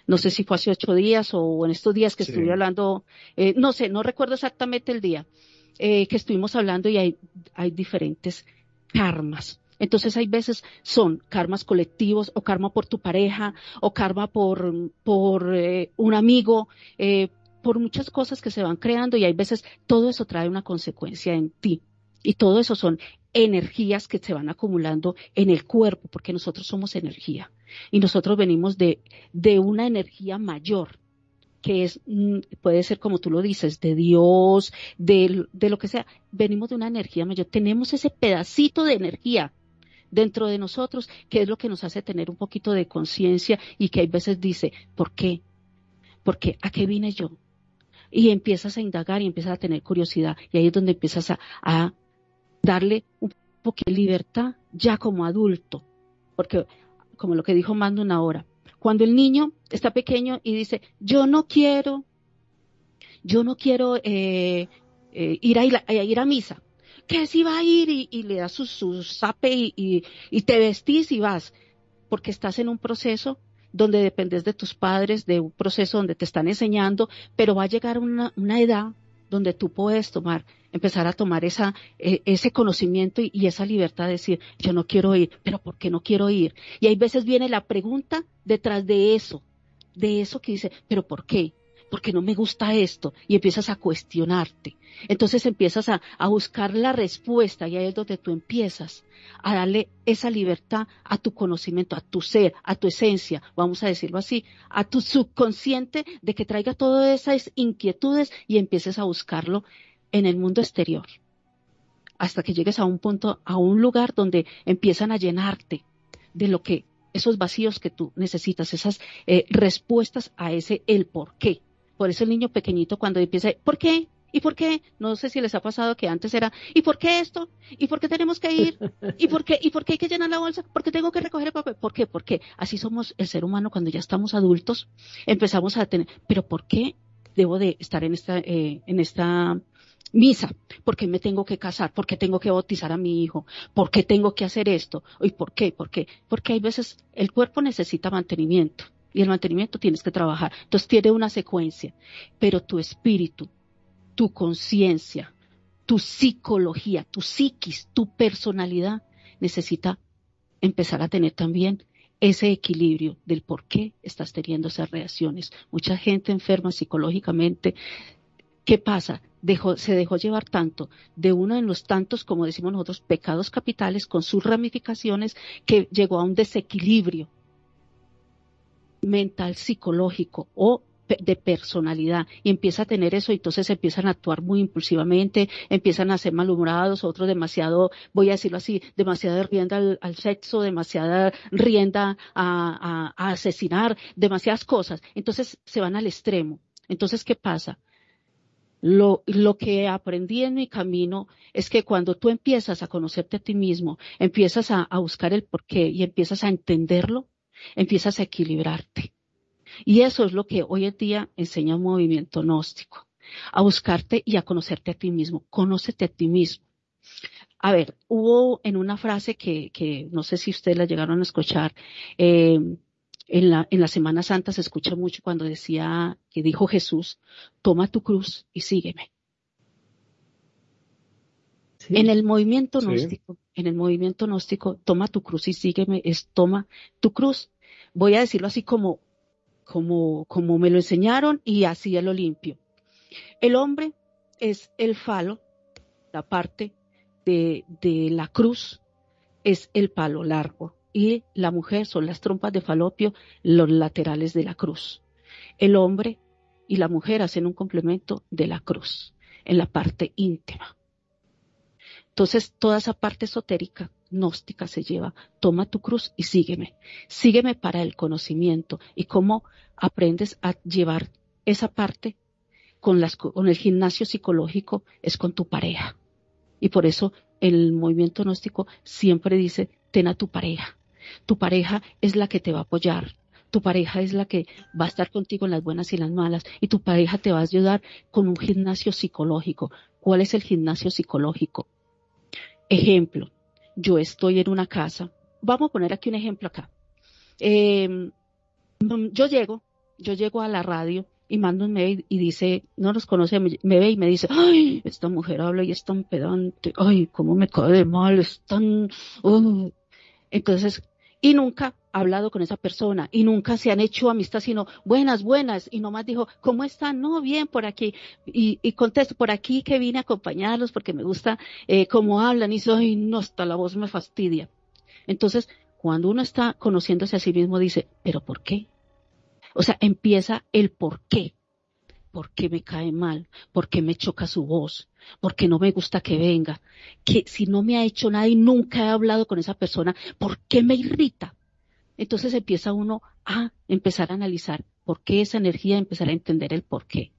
no sé si fue hace ocho días o en estos días que estuve hablando, eh, no sé, no recuerdo exactamente el día, eh, que estuvimos hablando y hay, hay diferentes karmas. Entonces hay veces son karmas colectivos o karma por tu pareja o karma por, por eh, un amigo, eh, por muchas cosas que se van creando y hay veces todo eso trae una consecuencia en ti. Y todo eso son energías que se van acumulando en el cuerpo, porque nosotros somos energía. Y nosotros venimos de, de una energía mayor, que es, mm, puede ser como tú lo dices, de Dios, de, de lo que sea. Venimos de una energía mayor. Tenemos ese pedacito de energía dentro de nosotros, que es lo que nos hace tener un poquito de conciencia y que hay veces dice, ¿por qué? ¿Por qué? ¿A qué vine yo? Y empiezas a indagar y empiezas a tener curiosidad y ahí es donde empiezas a, darle un poco de libertad ya como adulto, porque como lo que dijo Mando una hora, cuando el niño está pequeño y dice, yo no quiero, yo no quiero eh, eh, ir, a, ir a misa, que si va a ir y, le das su, su zape y, y, te vestís y vas, porque estás en un proceso donde dependes de tus padres, de un proceso donde te están enseñando, pero va a llegar una, una edad donde tú puedes tomar, empezar a tomar esa, eh, ese conocimiento y, y, esa libertad de decir, yo no quiero ir, pero ¿por qué no quiero ir? Y hay veces viene la pregunta detrás de eso, de eso que dice, pero ¿por qué? Porque no me gusta esto, y empiezas a cuestionarte. Entonces empiezas a, buscar la respuesta y ahí es donde tú empiezas a darle esa libertad a tu conocimiento, a tu ser, a tu esencia, vamos a decirlo así, a tu subconsciente de que traiga todas esas inquietudes y empieces a buscarlo en el mundo exterior. Hasta que llegues a un punto, a un lugar donde empiezan a llenarte de lo que esos vacíos que tú necesitas, esas eh, respuestas a ese el por qué. Por eso el niño pequeñito cuando empieza, ¿por qué? ¿Y por qué? No sé si les ha pasado que antes era, ¿y por qué esto? ¿Y por qué tenemos que ir? ¿Y por qué? ¿Y por qué hay que llenar la bolsa? ¿Por qué tengo que recoger el papel? ¿Por qué? ¿Por qué? Así somos el ser humano cuando ya estamos adultos, empezamos a tener, pero ¿por qué debo de estar en esta, eh, en esta misa? ¿Por qué me tengo que casar? ¿Por qué tengo que bautizar a mi hijo? ¿Por qué tengo que hacer esto? ¿Y por qué? ¿Por qué? Porque hay veces el cuerpo necesita mantenimiento y el mantenimiento tienes que trabajar. Entonces tiene una secuencia, pero tu espíritu, tu conciencia, tu psicología, tu psiquis, tu personalidad necesita empezar a tener también ese equilibrio del por qué estás teniendo esas reacciones. Mucha gente enferma psicológicamente. ¿Qué pasa? se dejó llevar tanto de uno de los tantos, como decimos nosotros, pecados capitales con sus ramificaciones que llegó a un desequilibrio mental psicológico o de personalidad y empieza a tener eso, y entonces empiezan a actuar muy impulsivamente, empiezan a ser malhumorados, otros demasiado, voy a decirlo así, demasiada rienda al, sexo, demasiada rienda a, asesinar, demasiadas cosas. Entonces se van al extremo. Entonces, ¿qué pasa? Lo, que aprendí en mi camino es que cuando tú empiezas a conocerte a ti mismo, empiezas a buscar el porqué y empiezas a entenderlo, empiezas a equilibrarte. Y eso es lo que hoy en día enseña un movimiento gnóstico, a buscarte y a conocerte a ti mismo. Conócete a ti mismo. A ver, hubo en una frase que, que no sé si ustedes la llegaron a escuchar, eh, en la, en la Semana Santa se escucha mucho cuando decía, que dijo Jesús, toma tu cruz y sígueme. En el movimiento gnóstico, en el movimiento gnóstico, toma tu cruz y sígueme, es toma tu cruz. Voy a decirlo así como, como, como me lo enseñaron y así lo limpio. El hombre es el falo, la parte de, de la cruz es el palo largo y la mujer son las trompas de falopio, los laterales de la cruz. El hombre y la mujer hacen un complemento de la cruz en la parte íntima. Entonces, toda esa parte esotérica, gnóstica se lleva, toma tu cruz y sígueme. Sígueme para el conocimiento y cómo aprendes a llevar esa parte con, las, con el gimnasio psicológico es con tu pareja. Y por eso el movimiento gnóstico siempre dice, ten a tu pareja. Tu pareja es la que te va a apoyar. Tu pareja es la que va a estar contigo en las buenas y las malas. Y tu pareja te va a ayudar con un gimnasio psicológico. ¿Cuál es el gimnasio psicológico? Ejemplo, yo estoy en una casa, vamos a poner aquí un ejemplo acá. Em, yo llego, yo llego a la radio y Magnus me ve y dice, no los conoce, me, ve y me dice, ay, esta mujer habla y es tan pedante, ay, cómo me cae de mal, es tan... Uh". Entonces, y nunca ha hablado con esa persona y nunca se han hecho amistad, sino buenas, buenas, y nomás dijo, ¿cómo están? No, bien, por aquí. Y, contesto, por aquí que vine a acompañarlos porque me gusta eh, cómo hablan y soy, no, hasta la voz me fastidia. Entonces, cuando uno está conociéndose a sí mismo, dice, ¿pero por qué? O sea, empieza el por qué. ¿Por qué me cae mal? ¿Por qué me choca su voz? ¿Por qué no me gusta que venga? Que si no me ha hecho nada y nunca he hablado con esa persona, ¿por qué me irrita? Entonces empieza uno a empezar a analizar por qué esa energía, empezar a entender el por qué.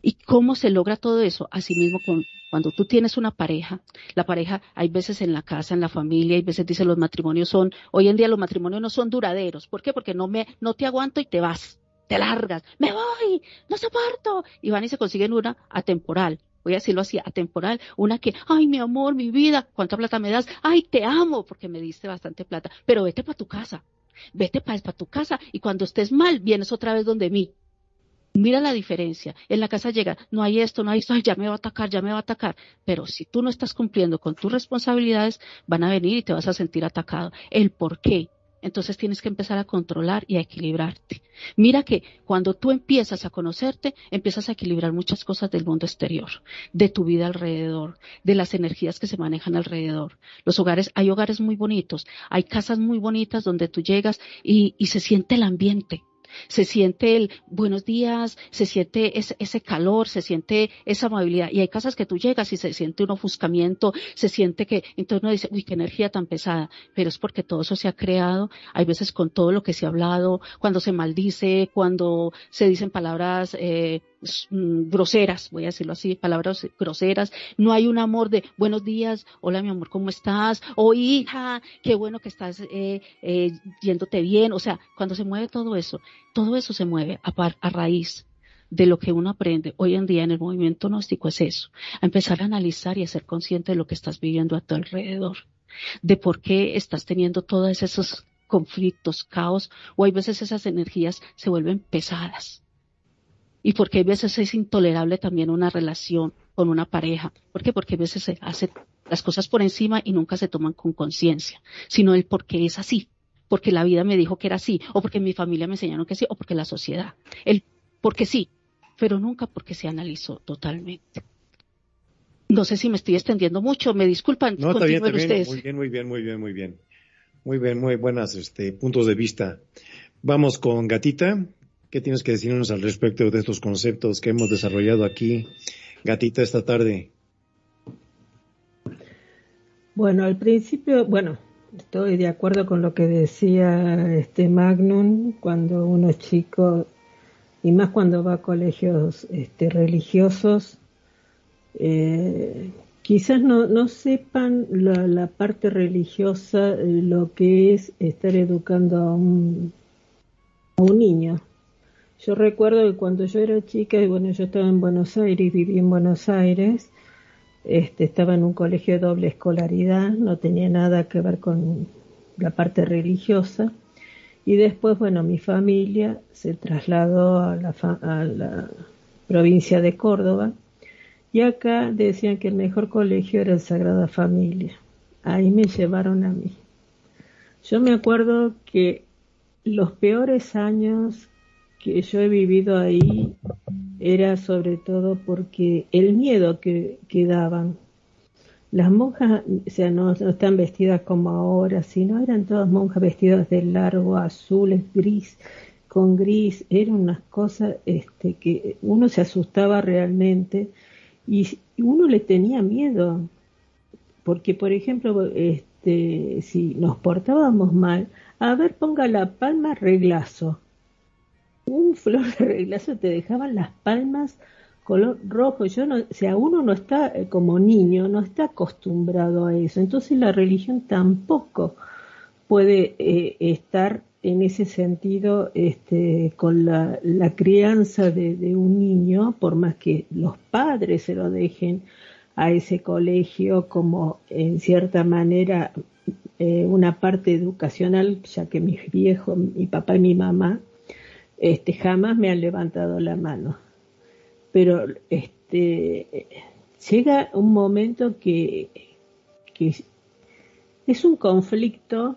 ¿Y cómo se logra todo eso? Asimismo, con, cuando tú tienes una pareja, la pareja hay veces en la casa, en la familia, hay veces dicen los matrimonios son, hoy en día los matrimonios no son duraderos. ¿Por qué? Porque no me, no te aguanto y te vas, te largas, me voy, no soporto. Y van y se consiguen una atemporal. Voy a decirlo así, atemporal, una que, ay, mi amor, mi vida, ¿cuánta plata me das? Ay, te amo, porque me diste bastante plata, pero vete para tu casa, vete para tu casa y cuando estés mal, vienes otra vez donde mí. Mira la diferencia. En la casa llega, no hay esto, no hay esto, ya me va a atacar, ya me va a atacar. Pero si tú no estás cumpliendo con tus responsabilidades, van a venir y te vas a sentir atacado. El por qué. Entonces tienes que empezar a controlar y a equilibrarte. Mira que cuando tú empiezas a conocerte, empiezas a equilibrar muchas cosas del mundo exterior, de tu vida alrededor, de las energías que se manejan alrededor. Los hogares, hay hogares muy bonitos, hay casas muy bonitas donde tú llegas y, y se siente el ambiente se siente el buenos días, se siente ese, calor, se siente esa amabilidad. Y hay casas que tú llegas y se siente un ofuscamiento, se siente que, entonces uno dice, uy, qué energía tan pesada. Pero es porque todo eso se ha creado, hay veces con todo lo que se ha hablado, cuando se maldice, cuando se dicen palabras eh, groseras, voy a decirlo así, palabras groseras. No hay un amor de buenos días, hola mi amor, ¿cómo estás? O hija, qué bueno que estás eh, eh, yéndote bien. O sea, cuando se mueve todo eso, todo eso se mueve a, a raíz de lo que uno aprende hoy en día en el movimiento gnóstico es eso, a empezar a analizar y a ser consciente de lo que estás viviendo a tu alrededor, de por qué estás teniendo todos esos conflictos, caos, o hay veces esas energías se vuelven pesadas y porque a veces es intolerable también una relación con una pareja. ¿Por qué? Porque a veces se hace las cosas por encima y nunca se toman con conciencia, sino el por qué es así, porque la vida me dijo que era así, o porque mi familia me enseñaron que sí, o porque la sociedad. El porque sí, pero nunca porque se analizó totalmente. No sé si me estoy extendiendo mucho, me disculpan.
No, está bien, Muy bien, muy bien, muy bien, muy bien. Muy bien, muy buenas este, puntos de vista. Vamos con Gatita. ¿Qué tienes que decirnos al respecto de estos conceptos que hemos desarrollado aquí, Gatita, esta tarde?
Bueno, al principio, bueno, estoy de acuerdo con lo que decía este Magnum cuando uno es chico y más cuando va a colegios este, religiosos, eh, quizás no, no sepan la, la, parte religiosa, lo que es estar educando a un, a un niño. Yo recuerdo que cuando yo era chica, y bueno, yo estaba en Buenos Aires, viví en Buenos Aires, este, estaba en un colegio de doble escolaridad, no tenía nada que ver con la parte religiosa. Y después, bueno, mi familia se trasladó a la, a la provincia de Córdoba y acá decían que el mejor colegio era el Sagrada Familia. Ahí me llevaron a mí. Yo me acuerdo que los peores años que yo he vivido ahí era sobre todo porque el miedo que, que daban. Las monjas, o sea, no, están vestidas como ahora, sino eran todas monjas vestidas de largo, azules, gris, con gris, eran unas cosas este, que uno se asustaba realmente y uno le tenía miedo, porque por ejemplo, este, si nos portábamos mal, a ver, ponga la palma reglazo un *laughs* flor de reglazo te dejaban las palmas color rojo. Yo no, o sea, uno no está eh, como niño, no está acostumbrado a eso. Entonces la religión tampoco puede eh, estar en ese sentido este, con la, crianza de, de, un niño, por más que los padres se lo dejen a ese colegio como en cierta manera eh, una parte educacional, ya que mis viejos, mi papá y mi mamá, este, jamás me han levantado la mano. Pero este, llega un momento que, es un conflicto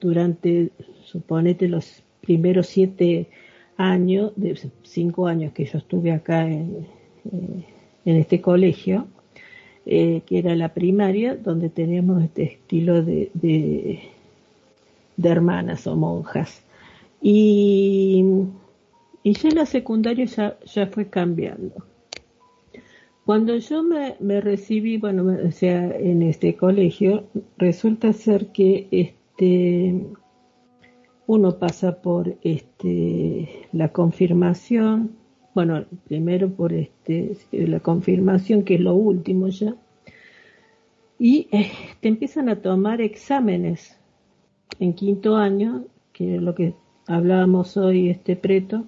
durante, suponete, los primeros siete años, de cinco años que yo estuve acá en, eh, este colegio, eh, que era la primaria, donde teníamos este estilo de, de, hermanas o monjas. Y, y ya la secundaria ya, ya fue cambiando. Cuando yo me, me recibí, bueno, o sea, en este colegio, resulta ser que este, uno pasa por este, la confirmación, bueno, primero por este, la confirmación, que es lo último ya, y te empiezan a tomar exámenes en quinto año, que es lo que hablábamos hoy, este preto,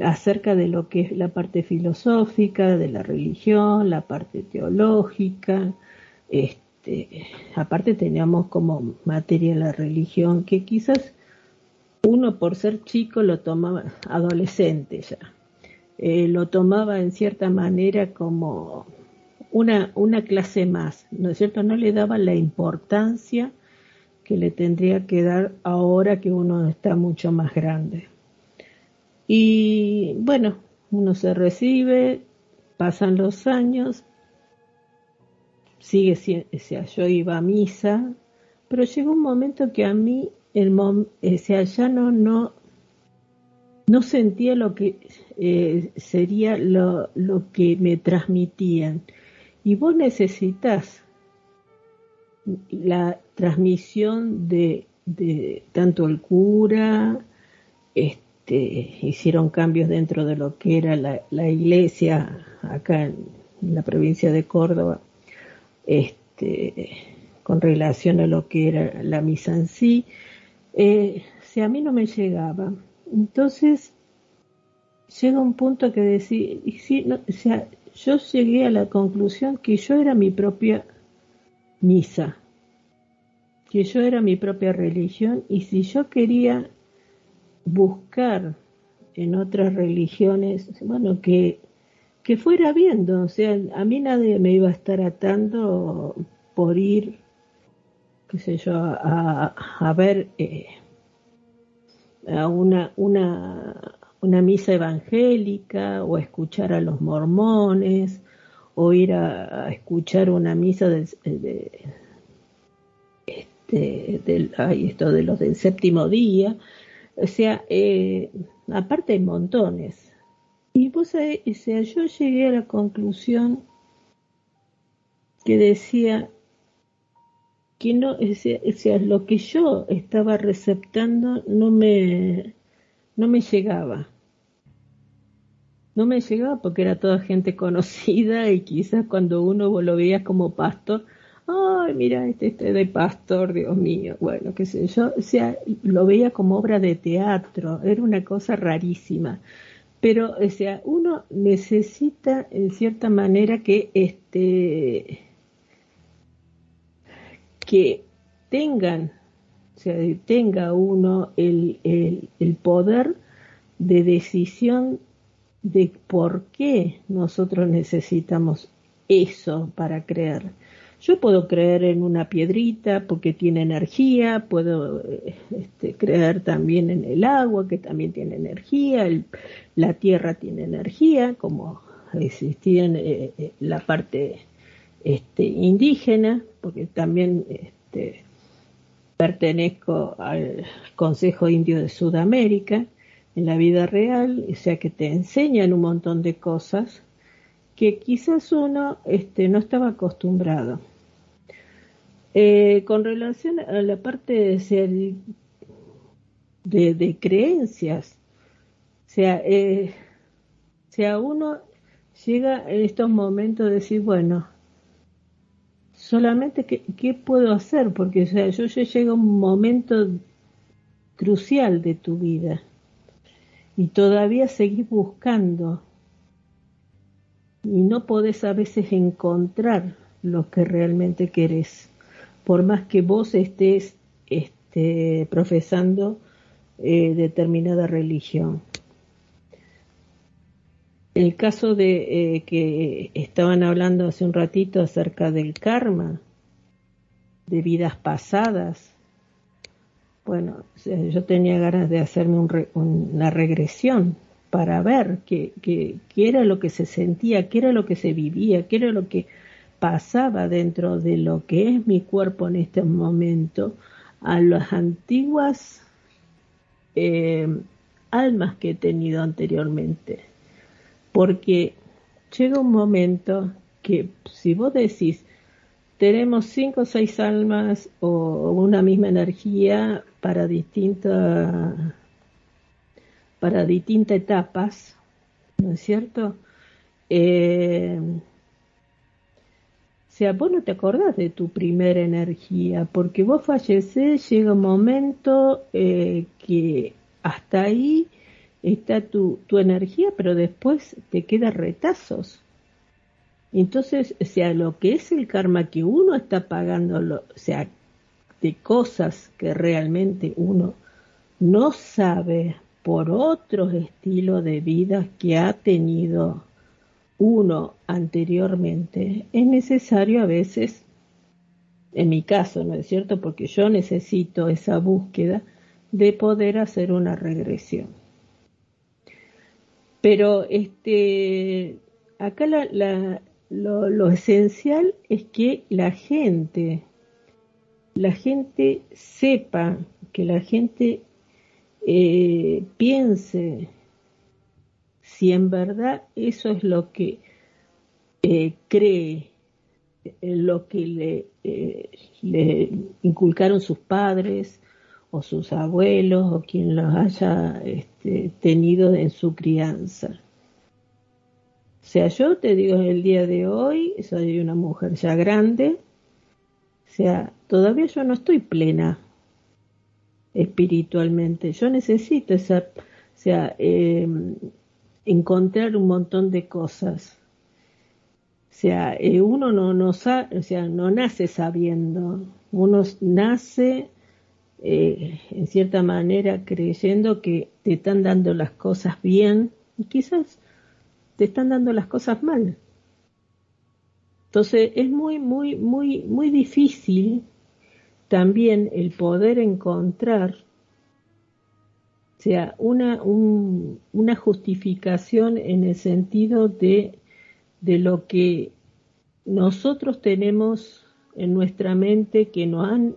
acerca de lo que es la parte filosófica, de la religión, la parte teológica, este, aparte teníamos como materia la religión, que quizás uno por ser chico lo tomaba, adolescente ya, eh, lo tomaba en cierta manera como una, una clase más, ¿no es cierto? No le daba la importancia que le tendría que dar ahora que uno está mucho más grande. Y bueno, uno se recibe, pasan los años, sigue siendo, o sea, yo iba a misa, pero llegó un momento que a mí, el o sea, ya no, no, no sentía lo que eh, sería lo, lo que me transmitían. Y vos necesitas la transmisión de, de tanto el cura, este, hicieron cambios dentro de lo que era la, iglesia acá en, la provincia de Córdoba, este, con relación a lo que era la misa en sí. Eh, si a mí no me llegaba, entonces llega un punto que decir, si, o sea, yo llegué a la conclusión que yo era mi propia misa, que yo era mi propia religión y si yo quería buscar en otras religiones, bueno, que, que fuera viendo, o sea, a mí nadie me iba a estar atando por ir, qué sé yo, a, a ver eh, a una, una, una misa evangélica o escuchar a los mormones o ir a, escuchar una misa de, de este, del, ay, esto de los del séptimo día, o sea, eh, aparte hay montones. Y vos, o sea, yo llegué a la conclusión que decía que no, o sea, lo que yo estaba receptando no me, no me llegaba. No me llegaba porque era toda gente conocida y quizás cuando uno lo veía como pastor, ay, mira, este, este de pastor, Dios mío, bueno, qué sé yo, o sea, lo veía como obra de teatro, era una cosa rarísima. Pero, o sea, uno necesita en cierta manera que este que tengan, o sea, tenga uno el, el, el poder de decisión de por qué nosotros necesitamos eso para creer. Yo puedo creer en una piedrita porque tiene energía, puedo este, creer también en el agua que también tiene energía, la tierra tiene energía, como existía en eh, eh, la parte este, indígena, porque también este, pertenezco al Consejo Indio de Sudamérica en la vida real, o sea que te enseñan un montón de cosas que quizás uno este, no estaba acostumbrado. Eh, con relación a la parte de, de, de creencias, o sea, eh, sea, uno llega en estos momentos de decir, bueno, solamente qué, qué puedo hacer, porque o sea, yo ya llega un momento crucial de tu vida y todavía seguís buscando y no podés a veces encontrar lo que realmente querés por más que vos estés este, profesando eh, determinada religión. el caso de eh, que estaban hablando hace un ratito acerca del karma, de vidas pasadas. Bueno, yo tenía ganas de hacerme una regresión para ver qué, qué, era lo que se sentía, qué era lo que se vivía, qué era lo que pasaba dentro de lo que es mi cuerpo en este momento a las antiguas eh, almas que he tenido anteriormente. Porque llega un momento que si vos decís, tenemos cinco o seis almas o una misma energía para distintas para distintas etapas, ¿no es cierto? Eh, o sea, vos no te acordás de tu primera energía, porque vos falleces, llega un momento eh, que hasta ahí está tu, tu energía, pero después te queda retazos. Entonces, o sea, lo que es el karma que uno está pagando, o sea, de cosas que realmente uno no sabe por otros estilos de vida que ha tenido uno anteriormente, es necesario a veces, en mi caso, ¿no es cierto? Porque yo necesito esa búsqueda de poder hacer una regresión. Pero este, acá lo, esencial es que la gente, la gente sepa, que la gente eh, piense si en verdad eso es lo que eh, cree, eh, lo que le, le, inculcaron sus padres o sus abuelos o quien los haya este, tenido en su crianza. O sea, yo te digo el día de hoy, soy una mujer ya grande, o sea, todavía yo no estoy plena espiritualmente. Yo necesito esa, sea, em, encontrar un montón de cosas. O sea, eh, uno no, no, sea, no nace sabiendo, uno nace eh, en cierta manera creyendo que te están dando las cosas bien y quizás te están dando las cosas mal. Entonces es muy, muy, muy, muy difícil también el poder encontrar sea una, una justificación en el sentido de, de lo que nosotros tenemos en nuestra mente que nos han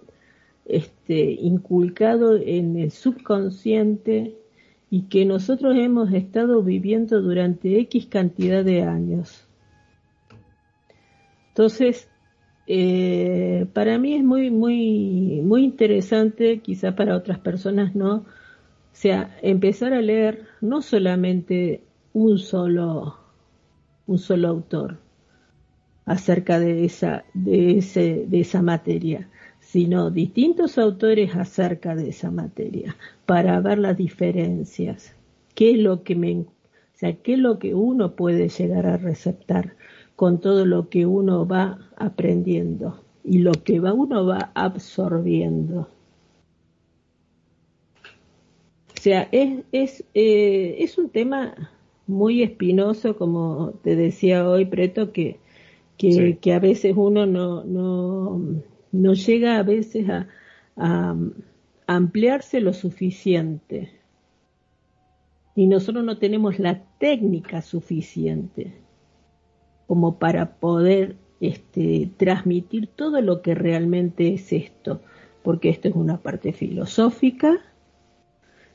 este, inculcado en el subconsciente y que nosotros hemos estado viviendo durante X cantidad de años. Entonces, eh, para mí es muy, muy, muy interesante, quizá para otras personas no, o sea, empezar a leer no solamente un solo, un solo autor acerca de esa, de ese, de esa materia, sino distintos autores acerca de esa materia para ver las diferencias, qué es lo que me, o sea, qué es lo que uno puede llegar a receptar con todo lo que uno va aprendiendo y lo que va, uno va absorbiendo. O sea, es, es, eh, es un tema muy espinoso, como te decía hoy, Preto, que, que, que a veces uno no, no, no llega a veces a, a, ampliarse lo suficiente. Y nosotros no tenemos la técnica suficiente como para poder este, transmitir todo lo que realmente es esto, porque esto es una parte filosófica,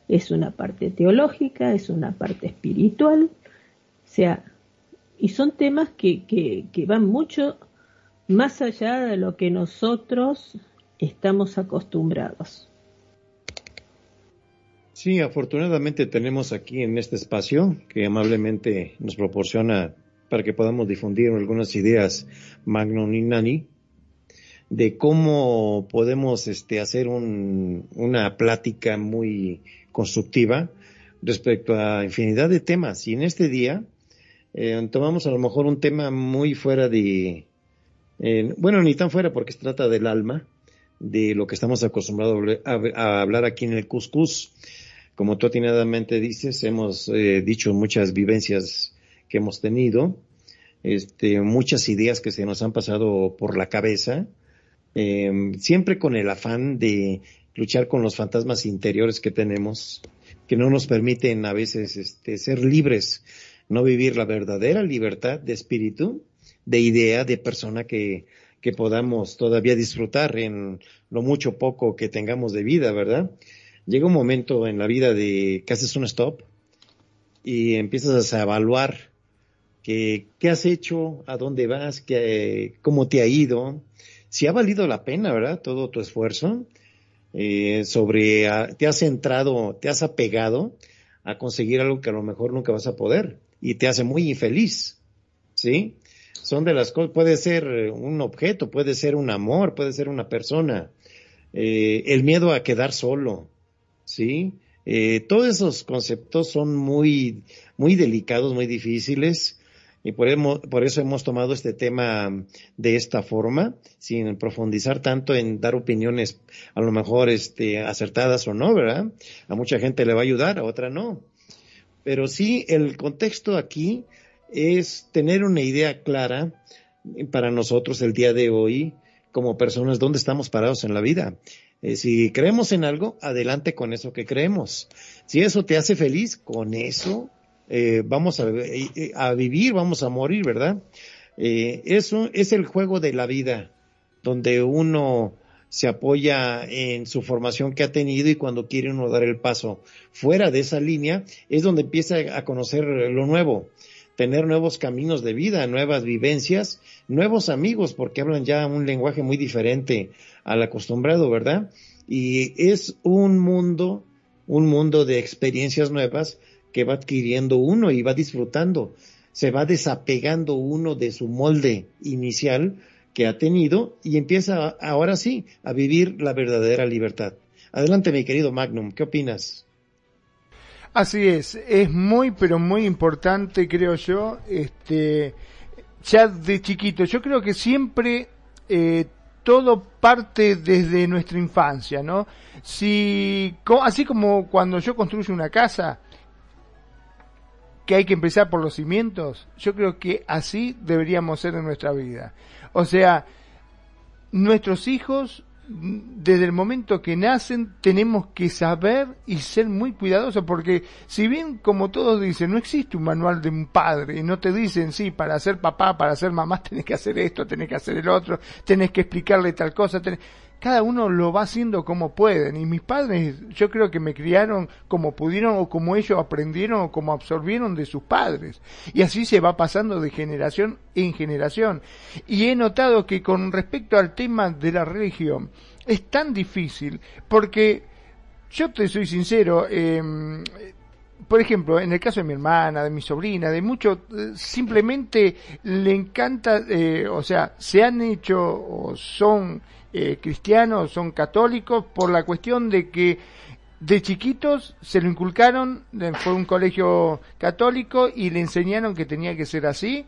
es una parte teológica, es una parte espiritual, o sea, y son temas que, que, que van mucho más allá de lo que nosotros estamos acostumbrados.
Sí, afortunadamente tenemos aquí en este espacio que amablemente nos proporciona para que podamos difundir algunas ideas Magno Ninani de cómo podemos este, hacer una plática muy constructiva respecto a infinidad de temas. Y en este día eh, tomamos a lo mejor un tema muy fuera de, eh, bueno, ni tan fuera porque se trata del alma, de lo que estamos acostumbrados a, hablar aquí en el Cuscus. Como tú atinadamente dices, hemos eh, dicho muchas vivencias que hemos tenido, este, muchas ideas que se nos han pasado por la cabeza, eh, siempre con el afán de luchar con los fantasmas interiores que tenemos, que no nos permiten a veces este, ser libres, no vivir la verdadera libertad de espíritu, de idea, de persona que, que podamos todavía disfrutar en lo mucho poco que tengamos de vida, ¿verdad? Llega un momento en la vida de que haces un stop y empiezas a evaluar que, qué has hecho, a dónde vas, que, cómo te ha ido, si ha valido la pena, ¿verdad? Todo tu esfuerzo, eh, sobre, te has centrado, te has apegado a conseguir algo que a lo mejor nunca vas a poder y te hace muy infeliz, ¿sí? Son de las cosas, puede ser un objeto, puede ser un amor, puede ser una persona, eh, el miedo a quedar solo, ¿sí? Eh, todos esos conceptos son muy, muy delicados, muy difíciles y por, por, eso hemos tomado este tema de esta forma, sin profundizar tanto en dar opiniones a lo mejor este, acertadas o no, ¿verdad? A mucha gente le va a ayudar, a otra no. Pero sí, el contexto aquí es tener una idea clara para nosotros el día de hoy como personas dónde estamos parados en la vida. Eh, si creemos en algo, adelante con eso que creemos. Si eso te hace feliz, con eso eh, vamos eh, a, vivir, vamos a morir, ¿verdad? Eh, eso es el juego de la vida, donde uno se apoya en su formación que ha tenido y cuando quiere uno dar el paso fuera de esa línea es donde empieza a conocer lo nuevo, tener nuevos caminos de vida, nuevas vivencias, nuevos amigos, porque hablan ya un lenguaje muy diferente al acostumbrado, ¿verdad? Y es un mundo, un mundo de experiencias nuevas que va adquiriendo uno y va disfrutando, se va desapegando uno de su molde inicial que ha tenido y empieza ahora sí a vivir la verdadera libertad. Adelante mi querido Magnum, ¿qué opinas?
Así es, es muy pero muy importante creo yo, este, ya de chiquito, yo creo que siempre eh, todo parte desde nuestra infancia, ¿no? Si, así como cuando yo construyo una casa, que hay que empezar por los cimientos, yo creo que así deberíamos ser en nuestra vida. O sea, nuestros hijos, desde el momento que nacen, tenemos que saber y ser muy cuidadosos, porque si bien, como todos dicen, no existe un manual de un padre, y no te dicen, sí, para ser papá, para ser mamá, tenés que hacer esto, tenés que hacer el otro, tenés que explicarle tal cosa, tenés cada uno lo va haciendo como pueden. Y mis padres, yo creo que me criaron como pudieron o como ellos aprendieron o como absorbieron de sus padres. Y así se va pasando de generación en generación. Y he notado que con respecto al tema de la religión, es tan difícil porque yo te soy sincero, eh, por ejemplo, en el caso de mi hermana, de mi sobrina, de muchos, simplemente le encanta, eh, o sea, se han hecho o son eh, cristianos, son católicos, por la cuestión de que de chiquitos se lo inculcaron, fue un colegio católico y le enseñaron que tenía que ser así,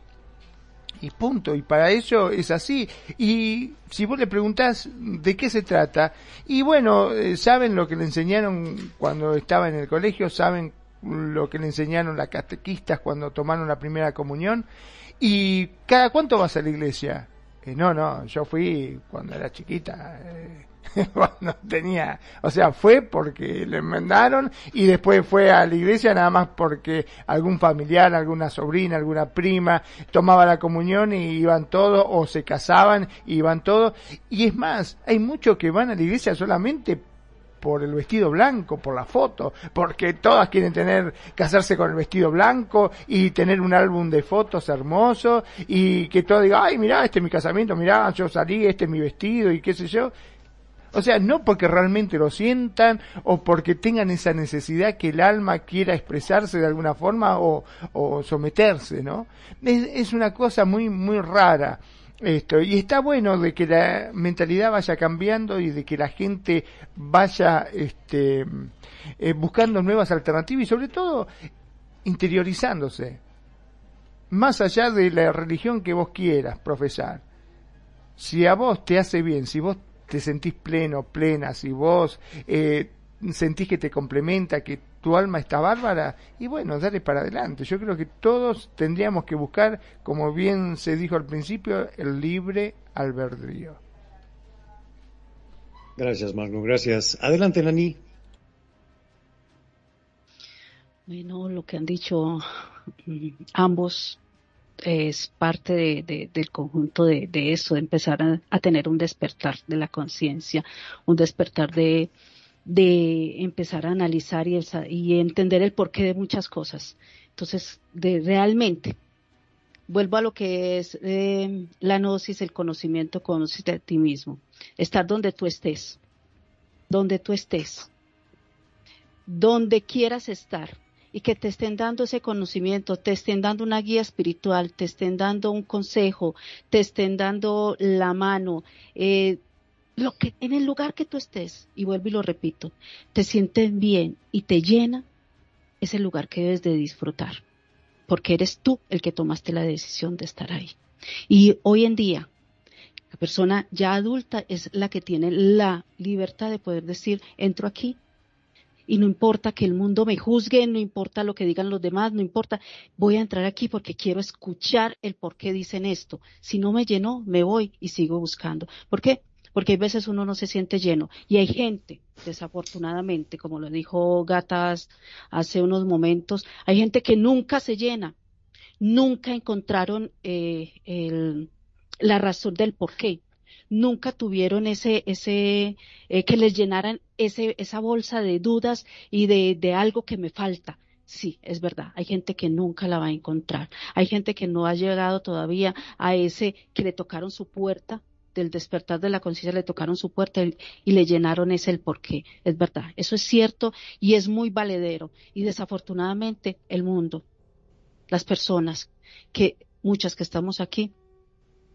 y punto. Y para eso es así. Y si vos le preguntás de qué se trata, y bueno, saben lo que le enseñaron cuando estaba en el colegio, saben lo que le enseñaron las catequistas cuando tomaron la primera comunión. ¿Y cada cuánto vas a la iglesia? Eh, no, no, yo fui cuando era chiquita, eh, *laughs* cuando tenía, o sea, fue porque le mandaron y después fue a la iglesia nada más porque algún familiar, alguna sobrina, alguna prima tomaba la comunión y iban todos o se casaban y iban todos. Y es más, hay muchos que van a la iglesia solamente por el vestido blanco, por la foto, porque todas quieren tener, casarse con el vestido blanco y tener un álbum de fotos hermoso y que todo diga, ay, mira, este es mi casamiento, mira, yo salí, este es mi vestido y qué sé yo. O sea, no porque realmente lo sientan o porque tengan esa necesidad que el alma quiera expresarse de alguna forma o, o someterse, ¿no? Es, es una cosa muy, muy rara esto y está bueno de que la mentalidad vaya cambiando y de que la gente vaya este eh, buscando nuevas alternativas y sobre todo interiorizándose más allá de la religión que vos quieras profesar. Si a vos te hace bien si vos te sentís pleno plena si vos eh, sentís que te complementa que tu alma está bárbara y bueno, dale para adelante. Yo creo que todos tendríamos que buscar, como bien se dijo al principio, el libre albedrío.
Gracias, Magno, gracias. Adelante, Nani.
Bueno, lo que han dicho mm, ambos es parte de, del conjunto de, eso, de empezar a, tener un despertar de la conciencia, un despertar de, de empezar a analizar y, entender el porqué de muchas cosas. Entonces, de realmente, vuelvo a lo que es eh, la gnosis, el conocimiento, conocerte a ti mismo, estar donde tú estés, donde tú estés, donde quieras estar, y que te estén dando ese conocimiento, te estén dando una guía espiritual, te estén dando un consejo, te estén dando la mano, eh, lo que en el lugar que tú estés, y vuelvo y lo repito, te sientes bien y te llena, es el lugar que debes de disfrutar, porque eres tú el que tomaste la decisión de estar ahí. Y hoy en día, la persona ya adulta es la que tiene la libertad de poder decir, entro aquí y no importa que el mundo me juzgue, no importa lo que digan los demás, no importa, voy a entrar aquí porque quiero escuchar el por qué dicen esto. Si no me llenó, me voy y sigo buscando. ¿Por qué? Porque hay veces uno no se siente lleno y hay gente, desafortunadamente, como lo dijo Gatas hace unos momentos, hay gente que nunca se llena, nunca encontraron eh, el, la razón del por qué nunca tuvieron ese, ese, eh, que les llenaran ese, esa bolsa de dudas y de, de algo que me falta. Sí, es verdad. Hay gente que nunca la va a encontrar. Hay gente que no ha llegado todavía a ese que le tocaron su puerta del despertar de la conciencia, le tocaron su puerta y le llenaron ese el porqué. Es verdad. Eso es cierto y es muy valedero. Y desafortunadamente el mundo, las personas que muchas que estamos aquí,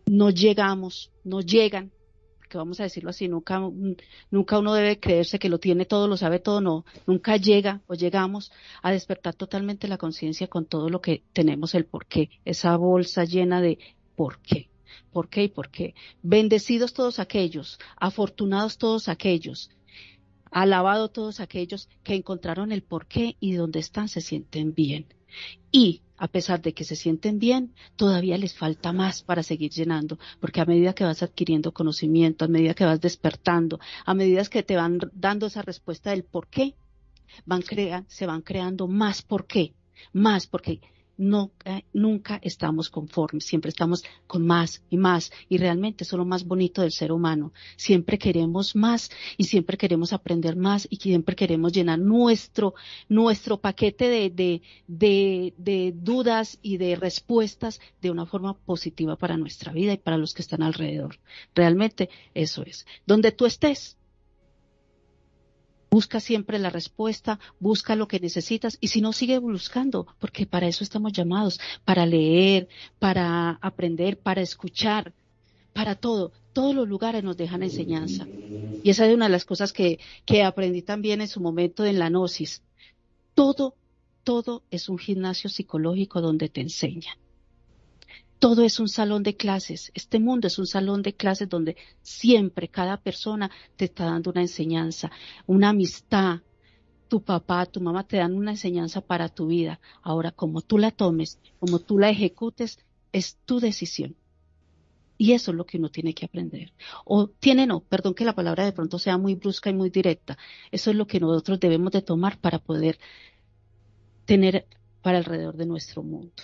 no llegamos, no llegan, que vamos a decirlo así, nunca, nunca uno debe creerse que lo tiene todo, lo sabe todo, no, nunca llega o llegamos a despertar totalmente la conciencia con todo lo que tenemos, el por qué, esa bolsa llena de por qué, por qué y por qué. Bendecidos todos aquellos, afortunados todos aquellos, alabado todos aquellos que encontraron el por qué y donde están se sienten bien. Y a pesar de que se sienten bien, todavía les falta más para seguir llenando, porque a medida que vas adquiriendo conocimiento, a medida que vas despertando, a medida que te van dando esa respuesta del por qué, van crea, se van creando más por qué, más porque no, nunca estamos conformes, siempre estamos con más y más y realmente eso es lo más bonito del ser humano. Siempre queremos más y siempre queremos aprender más y siempre queremos llenar nuestro, nuestro paquete de, de, de, de dudas y de respuestas de una forma positiva para nuestra vida y para los que están alrededor. Realmente eso es. Donde tú estés, Busca siempre la respuesta, busca lo que necesitas y si no, sigue buscando, porque para eso estamos llamados, para leer, para aprender, para escuchar, para todo. Todos los lugares nos dejan enseñanza. Y esa es una de las cosas que, que aprendí también en su momento en la gnosis. Todo, todo es un gimnasio psicológico donde te enseñan todo es un salón de clases. Este mundo es un salón de clases donde siempre cada persona te está dando una enseñanza, una amistad. Tu papá, tu mamá te dan una enseñanza para tu vida. Ahora, como tú la tomes, como tú la ejecutes, es tu decisión. Y eso es lo que uno tiene que aprender. O tiene no, perdón que la palabra de pronto sea muy brusca y muy directa. Eso es lo que nosotros debemos de tomar para poder tener para alrededor de nuestro mundo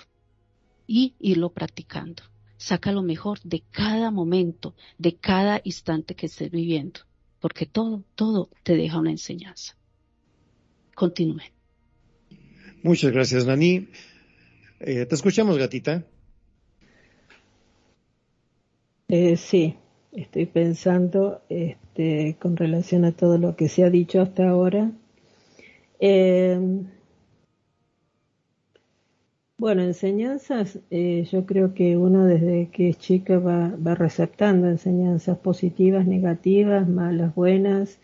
y irlo practicando. Saca lo mejor de cada momento, de cada instante que estés viviendo, porque todo, todo te deja una enseñanza. Continúen.
Muchas gracias, Nani. Eh, te escuchamos, gatita.
Eh, sí, estoy pensando este, con relación a todo lo que se ha dicho hasta ahora. Eh, bueno, enseñanzas, eh, yo creo que uno desde que es chica va, va receptando enseñanzas positivas, negativas, malas, buenas.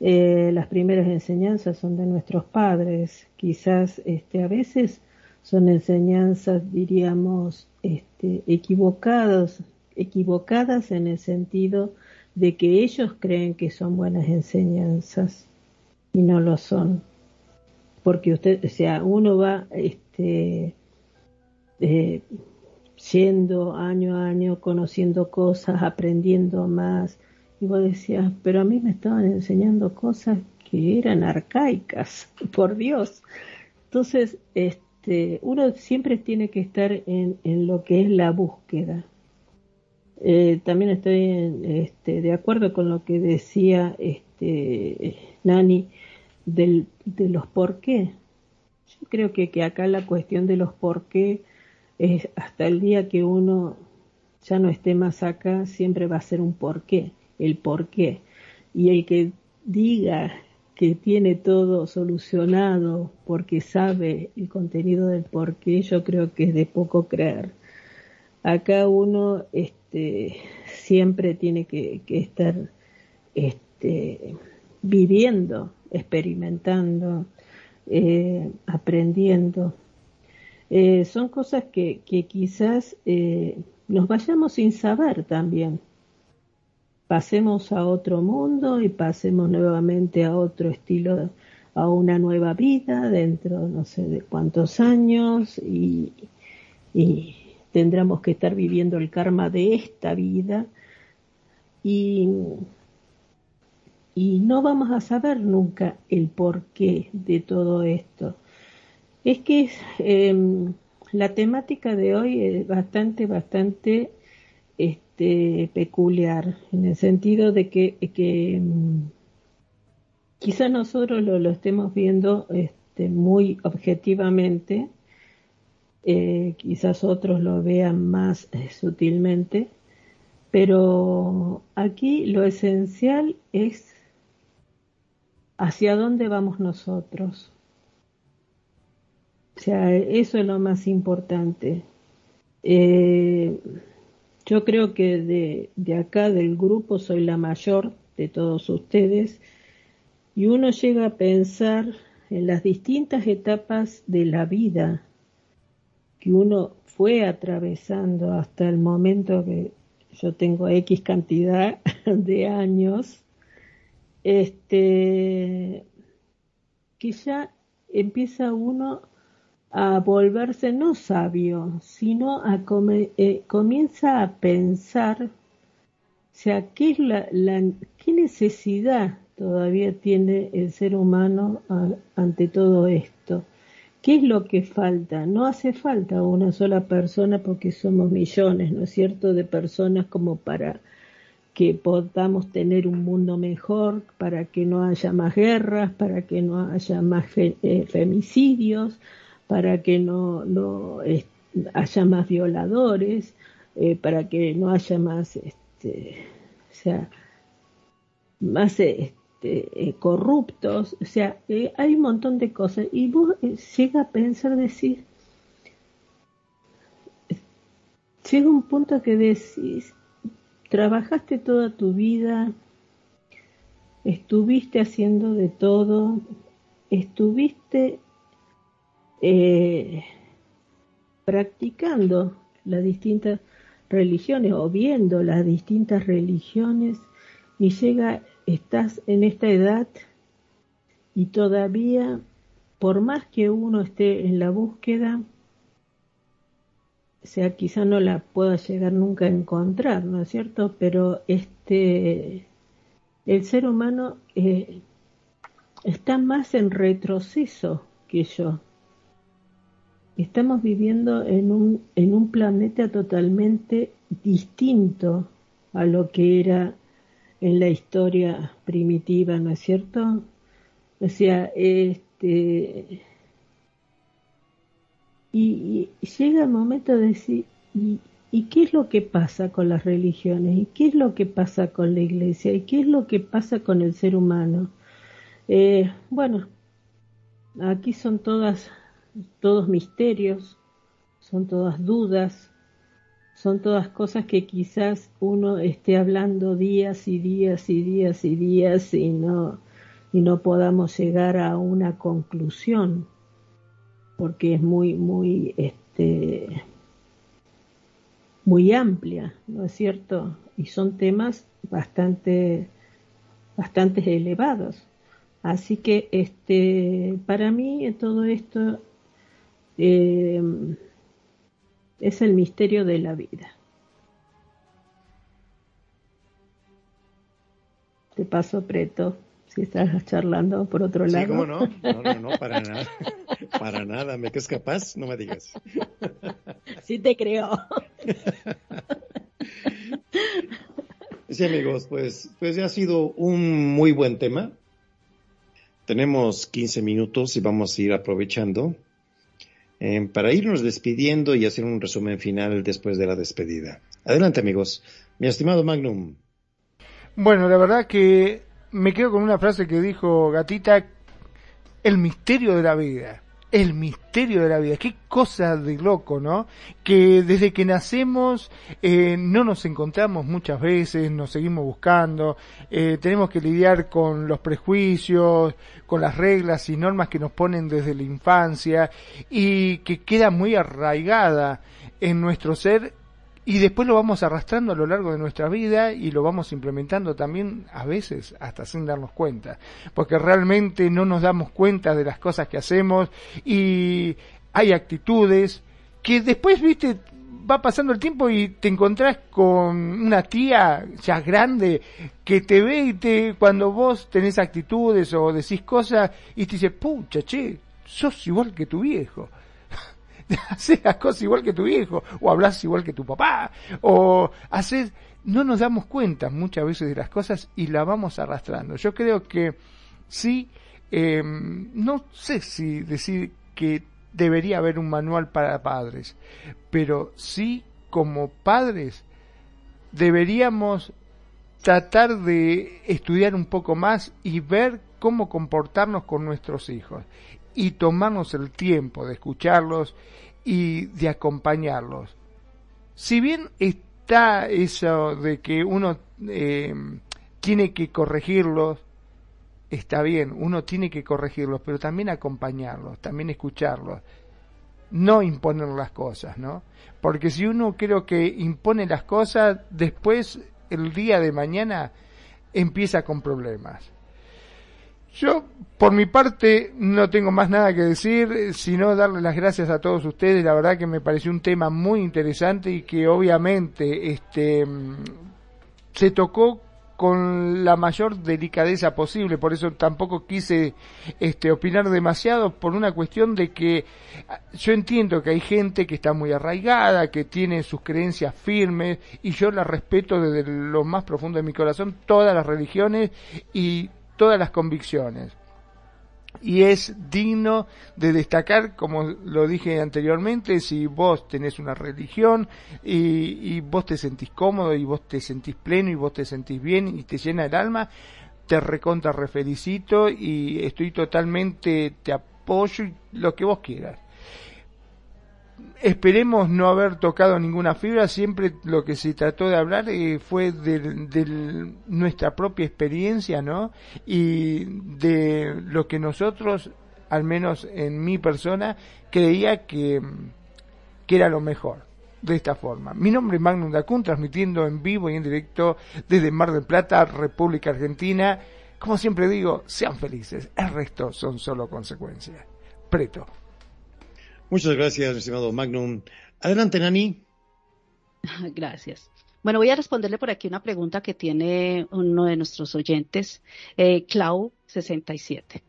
Eh, las primeras enseñanzas son de nuestros padres, quizás este, a veces son enseñanzas, diríamos, este, equivocados, equivocadas en el sentido de que ellos creen que son buenas enseñanzas y no lo son. porque usted, o sea, uno va este, eh, yendo año a año, conociendo cosas, aprendiendo más. Y vos decías, pero a mí me estaban enseñando cosas que eran arcaicas, *laughs* por Dios. Entonces, este, uno siempre tiene que estar en, en lo que es la búsqueda. Eh, también estoy este, de acuerdo con lo que decía este, Nani del, de los por qué. Yo creo que, que acá la cuestión de los por qué es hasta el día que uno ya no esté más acá, siempre va a ser un por qué, el por qué. Y el que diga que tiene todo solucionado porque sabe el contenido del por qué, yo creo que es de poco creer. Acá uno este, siempre tiene que, estar este, viviendo, experimentando, eh, aprendiendo. Eh, son cosas que, quizás eh, nos vayamos sin saber también. Pasemos a otro mundo y pasemos nuevamente a otro estilo, a una nueva vida dentro no sé de cuántos años y, y tendremos que estar viviendo el karma de esta vida y, y no vamos a saber nunca el porqué de todo esto. Es que em, la temática de hoy es bastante, bastante este, peculiar, en el sentido de que, que em, quizás nosotros lo, lo, estemos viendo este, muy objetivamente, eh, quizás otros lo vean más eh, sutilmente, pero aquí lo esencial es hacia dónde vamos nosotros. O sea, eso es lo más importante. Eh, yo creo que de, de acá del grupo soy la mayor de todos ustedes y uno llega a pensar en las distintas etapas de la vida que uno fue atravesando hasta el momento que yo tengo X cantidad *laughs* de años, este, que ya empieza uno a volverse no sabio, sino a eh, comienza a pensar, o sea, ¿qué, es la, qué necesidad todavía tiene el ser humano ante todo esto? ¿Qué es lo que falta? No hace falta una sola persona porque somos millones, ¿no es cierto?, de personas como para que podamos tener un mundo mejor, para que no haya más guerras, para que no haya más eh, femicidios, para que no, no haya más violadores, eh, para que no haya más, este, o sea, más este, eh, corruptos, o sea, eh, hay un montón de cosas. Y vos llega a pensar, decir, llega un punto que decís, trabajaste toda tu vida, estuviste haciendo de todo, estuviste practicando las distintas religiones o viendo las distintas religiones y llega estás en esta edad y todavía, por más que uno esté en la búsqueda, o sea, quizá no la pueda llegar nunca a encontrar, ¿no es cierto? Pero este, el ser humano eh, está más en retroceso que yo. Estamos viviendo en un, en un planeta totalmente distinto a lo que era en la historia primitiva, ¿no es cierto? O sea, este, y, llega el momento de decir, ¿y, qué es lo que pasa con las religiones? ¿Y qué es lo que pasa con la iglesia? ¿Y qué es lo que pasa con el ser humano? Eh, bueno, aquí son todas, todos misterios, son todas dudas, son todas cosas que quizás uno esté hablando días y días y días y días y no, y no podamos llegar a una conclusión, porque es muy, muy, este, muy amplia, ¿no es cierto? Y son temas bastante, bastante elevados. Así que este, para mí todo esto eh, es el misterio de la vida. Te paso, Preto, si estás charlando por otro lado.
¿cómo no? No, no, no, para *laughs* nada. Para nada. ¿Me crees capaz? No me digas. *laughs*
Sí te creo. *laughs*
Sí, amigos, pues, pues ha sido un muy buen tema. Tenemos 15 minutos y vamos a ir aprovechando eh, para irnos despidiendo y hacer un resumen final después de la despedida. Adelante, amigos. Mi estimado Magnum.
Bueno, la verdad que me quedo con una frase que dijo Gatita, el misterio de la vida el misterio de la vida. Qué cosa de loco, ¿no? Que desde que nacemos eh, no nos encontramos muchas veces, nos seguimos buscando, eh, tenemos que lidiar con los prejuicios, con las reglas y normas que nos ponen desde la infancia y que queda muy arraigada en nuestro ser y después lo vamos arrastrando a lo largo de nuestra vida y lo vamos implementando también a veces hasta sin darnos cuenta, porque realmente no nos damos cuenta de las cosas que hacemos y hay actitudes que después, viste, va pasando el tiempo y te encontrás con una tía ya grande que te ve y te, cuando vos tenés actitudes o decís cosas y te dice, pucha, che, sos igual que tu viejo *laughs* haces las cosas igual que tu viejo, o hablas igual que tu papá, o haces, no nos damos cuenta muchas veces de las cosas y la vamos arrastrando. Yo creo que sí, em, no sé si decir que debería haber un manual para padres, pero sí como padres deberíamos tratar de estudiar un poco más y ver cómo comportarnos con nuestros hijos y tomarnos el tiempo de escucharlos y de acompañarlos. Si bien está eso de que uno eh, tiene que corregirlos, está bien, uno tiene que corregirlos, pero también acompañarlos, también escucharlos, no imponer las cosas, ¿no? Porque si uno creo que impone las cosas, después el día de mañana empieza con problemas. Yo, por mi parte, no tengo más nada que decir, sino darle las gracias a todos ustedes. La verdad que me pareció un tema muy interesante y que obviamente este, se tocó con la mayor delicadeza posible, por eso tampoco quise este, opinar demasiado por una cuestión de que yo entiendo que hay gente que está muy arraigada, que tiene sus creencias firmes y yo las respeto desde lo más profundo de mi corazón, todas las religiones y todas las convicciones. Y es digno de destacar, como lo dije anteriormente, si vos tenés una religión y, vos te sentís cómodo y vos te sentís pleno y vos te sentís bien y te llena el alma, te recontra refelicito y estoy totalmente, te apoyo y lo que vos quieras esperemos no haber tocado ninguna fibra, siempre lo que se trató de hablar eh, fue de, nuestra propia experiencia, ¿no? Y de lo que nosotros, al menos en mi persona, creía que, que era lo mejor. De esta forma. Mi nombre es Magnum Dacun, transmitiendo en vivo y en directo desde Mar del Plata, República Argentina. Como siempre digo, sean felices, el resto son solo consecuencias. Preto.
Muchas gracias, estimado Magnum. Adelante, Nani. *laughs*
Gracias. Bueno, voy a responderle por aquí una pregunta que tiene uno de nuestros oyentes, eh, Clau67.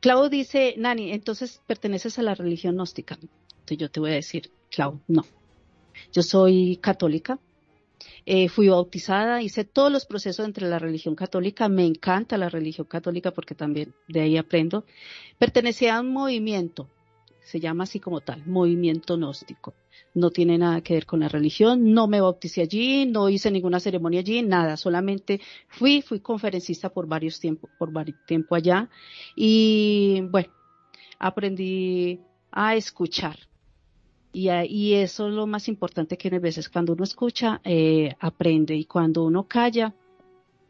Clau dice, Nani, entonces perteneces a la religión gnóstica. Entonces yo te voy a decir, Clau, no. Yo soy católica, eh, fui bautizada, hice todos los procesos entre la religión católica, me encanta la religión católica porque también de ahí aprendo. Pertenecía a un movimiento se llama así como tal, movimiento gnóstico. No tiene nada que ver con la religión, no me bauticé allí, no hice ninguna ceremonia allí, nada, solamente fui, fui conferencista por varios tiempos, por varios tiempo allá y bueno, aprendí a escuchar. Y, y eso es lo más importante que a veces cuando uno escucha, eh, aprende y cuando uno calla,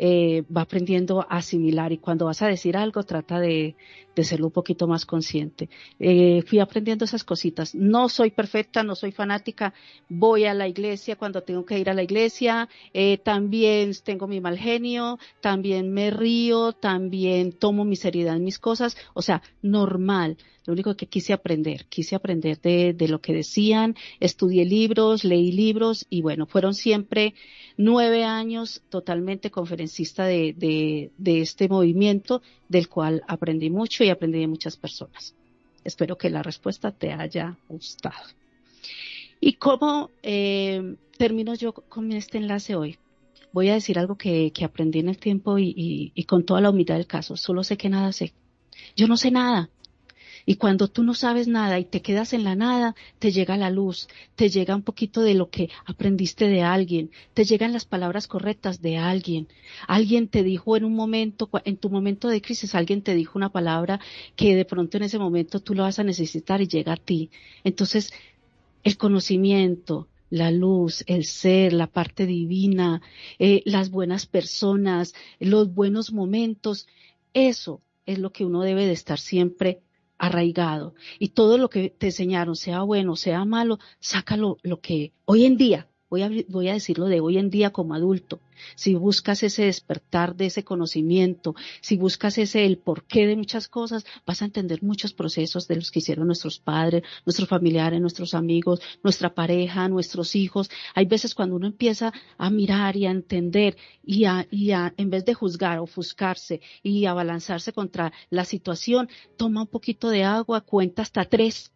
eh, va aprendiendo a asimilar y cuando vas a decir algo trata de, de serlo un poquito más consciente. Eh, fui aprendiendo esas cositas. No soy perfecta, no soy fanática. Voy a la iglesia cuando tengo que ir a la iglesia. Eh, también tengo mi mal genio. También me río. También tomo mi seriedad en mis cosas. O sea, normal. Lo único que quise aprender, quise aprender de, de lo que decían, estudié libros, leí libros y bueno, fueron siempre nueve años totalmente conferencista de, de, de este movimiento del cual aprendí mucho y aprendí de muchas personas. Espero que la respuesta te haya gustado. ¿Y cómo eh, termino yo con este enlace hoy? Voy a decir algo que, que aprendí en el tiempo y, y, y, con toda la humildad del caso. Solo sé que nada sé. Yo no sé nada. Y cuando tú no sabes nada y te quedas en la nada, te llega la luz, te llega un poquito de lo que aprendiste de alguien, te llegan las palabras correctas de alguien. Alguien te dijo en un momento, en tu momento de crisis, alguien te dijo una palabra que de pronto en ese momento tú lo vas a necesitar y llega a ti. Entonces, el conocimiento, la luz, el ser, la parte divina, eh, las buenas personas, los buenos momentos, eso es lo que uno debe de estar siempre arraigado. Y todo lo que te enseñaron, sea bueno, sea malo, sácalo lo que hoy en día, voy a, voy a decirlo de hoy en día como adulto, si buscas ese despertar de ese conocimiento, si buscas ese el porqué de muchas cosas, vas a entender muchos procesos de los que hicieron nuestros padres, nuestros familiares, nuestros amigos, nuestra pareja, nuestros hijos. Hay veces cuando uno empieza a mirar y a entender y a, y a en vez de juzgar, ofuscarse y a balanzarse contra la situación, toma un poquito de agua, cuenta hasta tres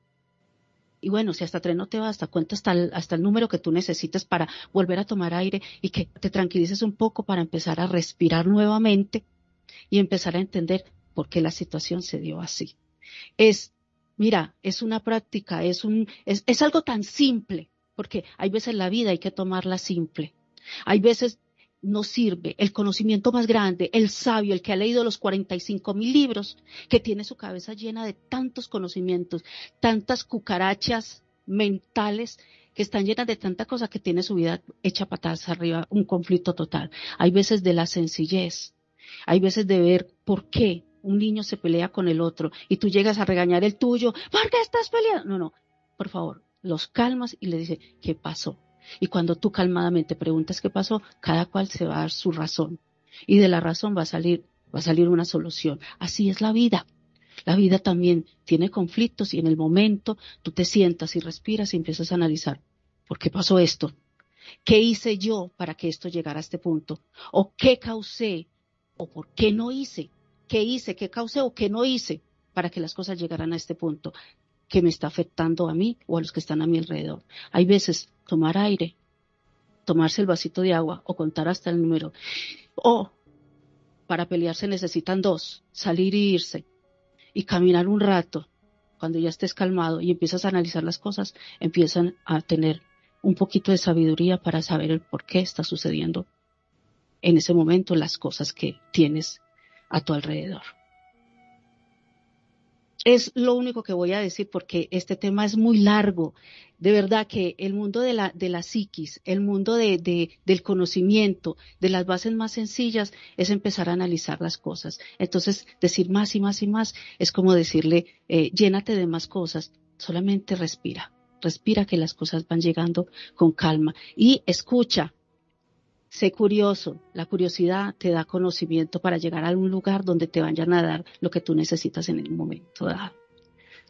y bueno, si hasta tres no te basta, cuenta hasta el, hasta el número que tú necesites para volver a tomar aire y que te tranquilices un poco para empezar a respirar nuevamente y empezar a entender por qué la situación se dio así. Es, mira, es una práctica, es un, es, es algo tan simple, porque hay veces la vida hay que tomarla simple. Hay veces no sirve. El conocimiento más grande, el sabio, el que ha leído los 45 mil libros, que tiene su cabeza llena de tantos conocimientos, tantas cucarachas mentales que están llenas de tanta cosa que tiene su vida hecha patadas arriba, un conflicto total. Hay veces de la sencillez, hay veces de ver por qué un niño se pelea con el otro y tú llegas a regañar el tuyo, ¿por qué estás peleando? No, no, por favor, los calmas y le dice, ¿qué pasó? Y cuando tú calmadamente preguntas qué pasó, cada cual se va a dar su razón. Y de la razón va a salir, va a salir una solución. Así es la vida. La vida también tiene conflictos y en el momento tú te sientas y respiras y empiezas a analizar, ¿por qué pasó esto? ¿Qué hice yo para que esto llegara a este punto? ¿O qué causé? ¿O por qué no hice? ¿Qué hice? ¿Qué causé o qué no hice para que las cosas llegaran a este punto? Que me está afectando a mí o a los que están a mi alrededor. Hay veces tomar aire, tomarse el vasito de agua o contar hasta el número. O para pelearse necesitan dos, salir y irse y caminar un rato. Cuando ya estés calmado y empiezas a analizar las cosas, empiezan a tener un poquito de sabiduría para saber el por qué está sucediendo en ese momento las cosas que tienes a tu alrededor. Es lo único que voy a decir porque este tema es muy largo. De verdad que el mundo de la, de la psiquis, el mundo de, de, del conocimiento, de las bases más sencillas, es empezar a analizar las cosas. Entonces, decir más y más y más es como decirle, eh, llénate de más cosas, solamente respira. Respira que las cosas van llegando con calma y escucha, Sé curioso. La curiosidad te da conocimiento para llegar a un lugar donde te vayan a dar lo que tú necesitas en el momento dado.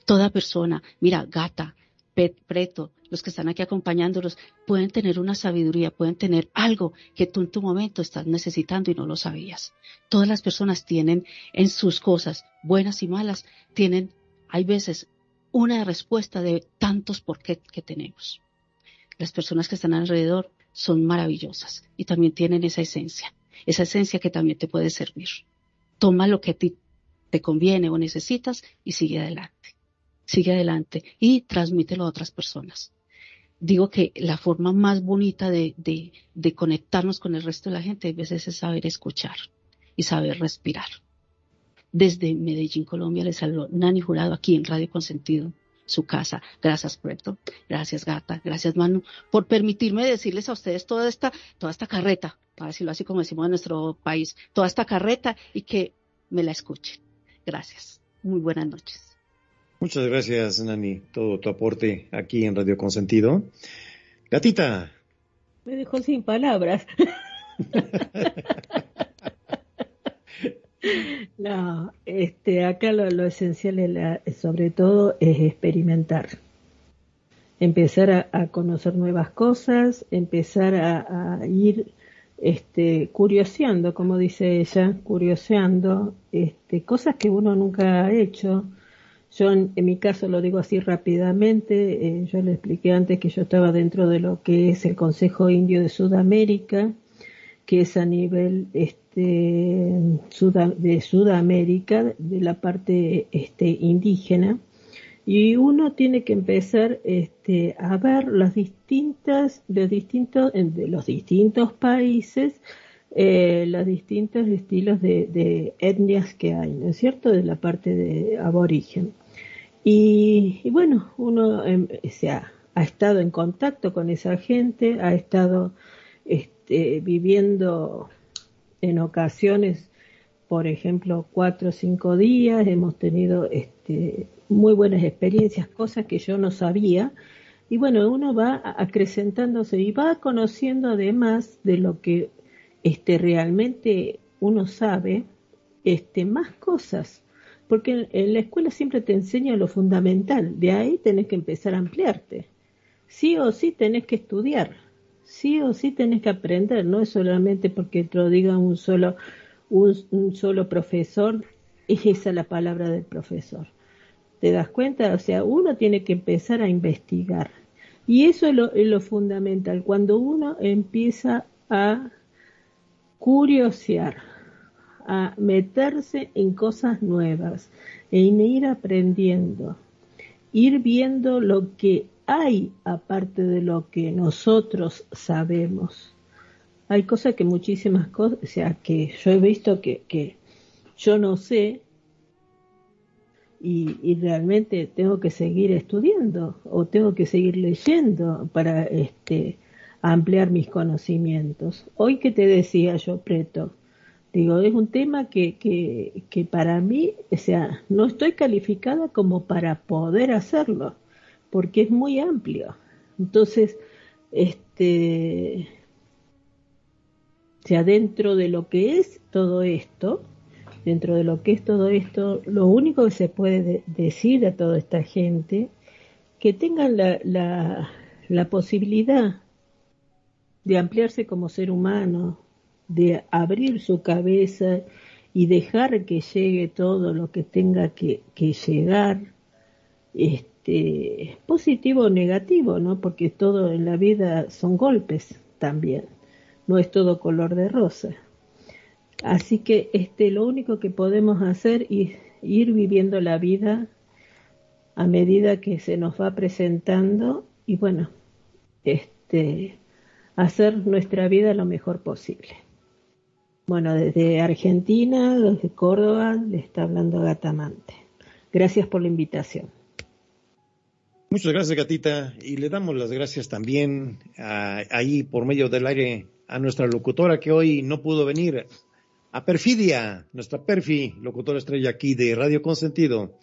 Toda persona, mira, gata, pet, preto, los que están aquí acompañándolos, pueden tener una sabiduría, pueden tener algo que tú en tu momento estás necesitando y no lo sabías. Todas las personas tienen en sus cosas, buenas y malas, tienen, hay veces, una respuesta de tantos por qué que tenemos. Las personas que están alrededor son maravillosas y también tienen esa esencia, esa esencia que también te puede servir. Toma lo que a ti te conviene o necesitas y sigue adelante. Sigue adelante y transmítelo a otras personas. Digo que la forma más bonita de, de, de conectarnos con el resto de la gente a veces es saber escuchar y saber respirar. Desde Medellín, Colombia, les saludo Nani Jurado aquí en Radio Consentido su casa. Gracias, Puerto. Gracias, Gata. Gracias, Manu, por permitirme decirles a ustedes toda esta, toda esta carreta, para decirlo así como decimos en nuestro país, toda esta carreta y que me la escuchen. Gracias. Muy buenas noches.
Muchas gracias, Nani, todo tu aporte aquí en Radio Consentido. Gatita.
Me dejó sin palabras. *laughs* *laughs* no, este, acá lo, esencial es sobre todo es experimentar. Empezar a, conocer nuevas cosas, empezar a, a ir este, curioseando, como dice ella, curioseando este, cosas que uno nunca ha hecho. Yo en, mi caso lo digo así rápidamente, eh, yo le expliqué antes que yo estaba dentro de lo que es el Consejo Indio de Sudamérica, que es a nivel este, de Sudamérica, de la parte este, indígena, y uno tiene que empezar este, a ver las distintas, los distintos, de los distintos países, eh, los distintos estilos de, etnias que hay, ¿no es cierto?, de la parte de aborigen. Y, bueno, uno em, se ha, estado en contacto con esa gente, ha estado este, viviendo en ocasiones, por ejemplo, cuatro o cinco días, hemos tenido este, muy buenas experiencias, cosas que yo no sabía. Y bueno, uno va acrecentándose y va conociendo además de lo que este, realmente uno sabe, este, más cosas. Porque en, la escuela siempre te enseña lo fundamental, de ahí tenés que empezar a ampliarte. Sí o sí tenés que estudiar, sí o sí tenés que aprender, no es solamente porque te lo diga un solo, un solo profesor, es esa la palabra del profesor. ¿Te das cuenta? O sea, uno tiene que empezar a investigar. Y eso es lo, fundamental. Cuando uno empieza a curiosear, a meterse en cosas nuevas, en ir aprendiendo, ir viendo lo que hay aparte de lo que nosotros sabemos. Hay cosas que muchísimas cosas, o sea, que yo he visto que, yo no sé y, realmente tengo que seguir estudiando o tengo que seguir leyendo para este, ampliar mis conocimientos. Hoy que te decía yo, Preto, digo, es un tema que, que, que para mí, o sea, no estoy calificada como para poder hacerlo, porque es muy amplio. Entonces, este, o dentro de lo que es todo esto, dentro de lo que es todo esto, lo único que se puede decir a toda esta gente, que tengan la, la, la posibilidad de ampliarse como ser humano, de abrir su cabeza y dejar que llegue todo lo que tenga que, que llegar, este, positivo o negativo, ¿no? Porque todo en la vida son golpes también, no es todo color de rosa. Así que este, lo único que podemos hacer es ir viviendo la vida a medida que se nos va presentando y bueno, este, hacer nuestra vida lo mejor posible. Bueno, desde Argentina, desde Córdoba, le está hablando Gatamante. Gracias por la invitación.
Muchas gracias, Gatita. Y le damos las gracias también ahí por medio del aire a nuestra locutora que hoy no pudo venir, a Perfidia, nuestra Perfi, locutora estrella aquí de Radio Consentido.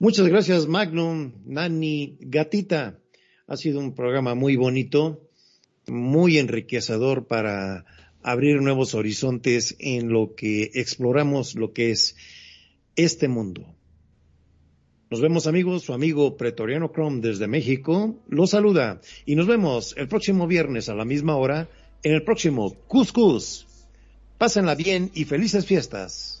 Muchas gracias, Magnum, Nani, Gatita. Ha sido un programa muy bonito, muy enriquecedor para abrir nuevos horizontes en lo que exploramos lo que es este mundo. Nos vemos amigos, su amigo Pretoriano Chrome desde México lo saluda y nos vemos el próximo viernes a la misma hora en el próximo Cuscus. Pásenla bien y felices fiestas.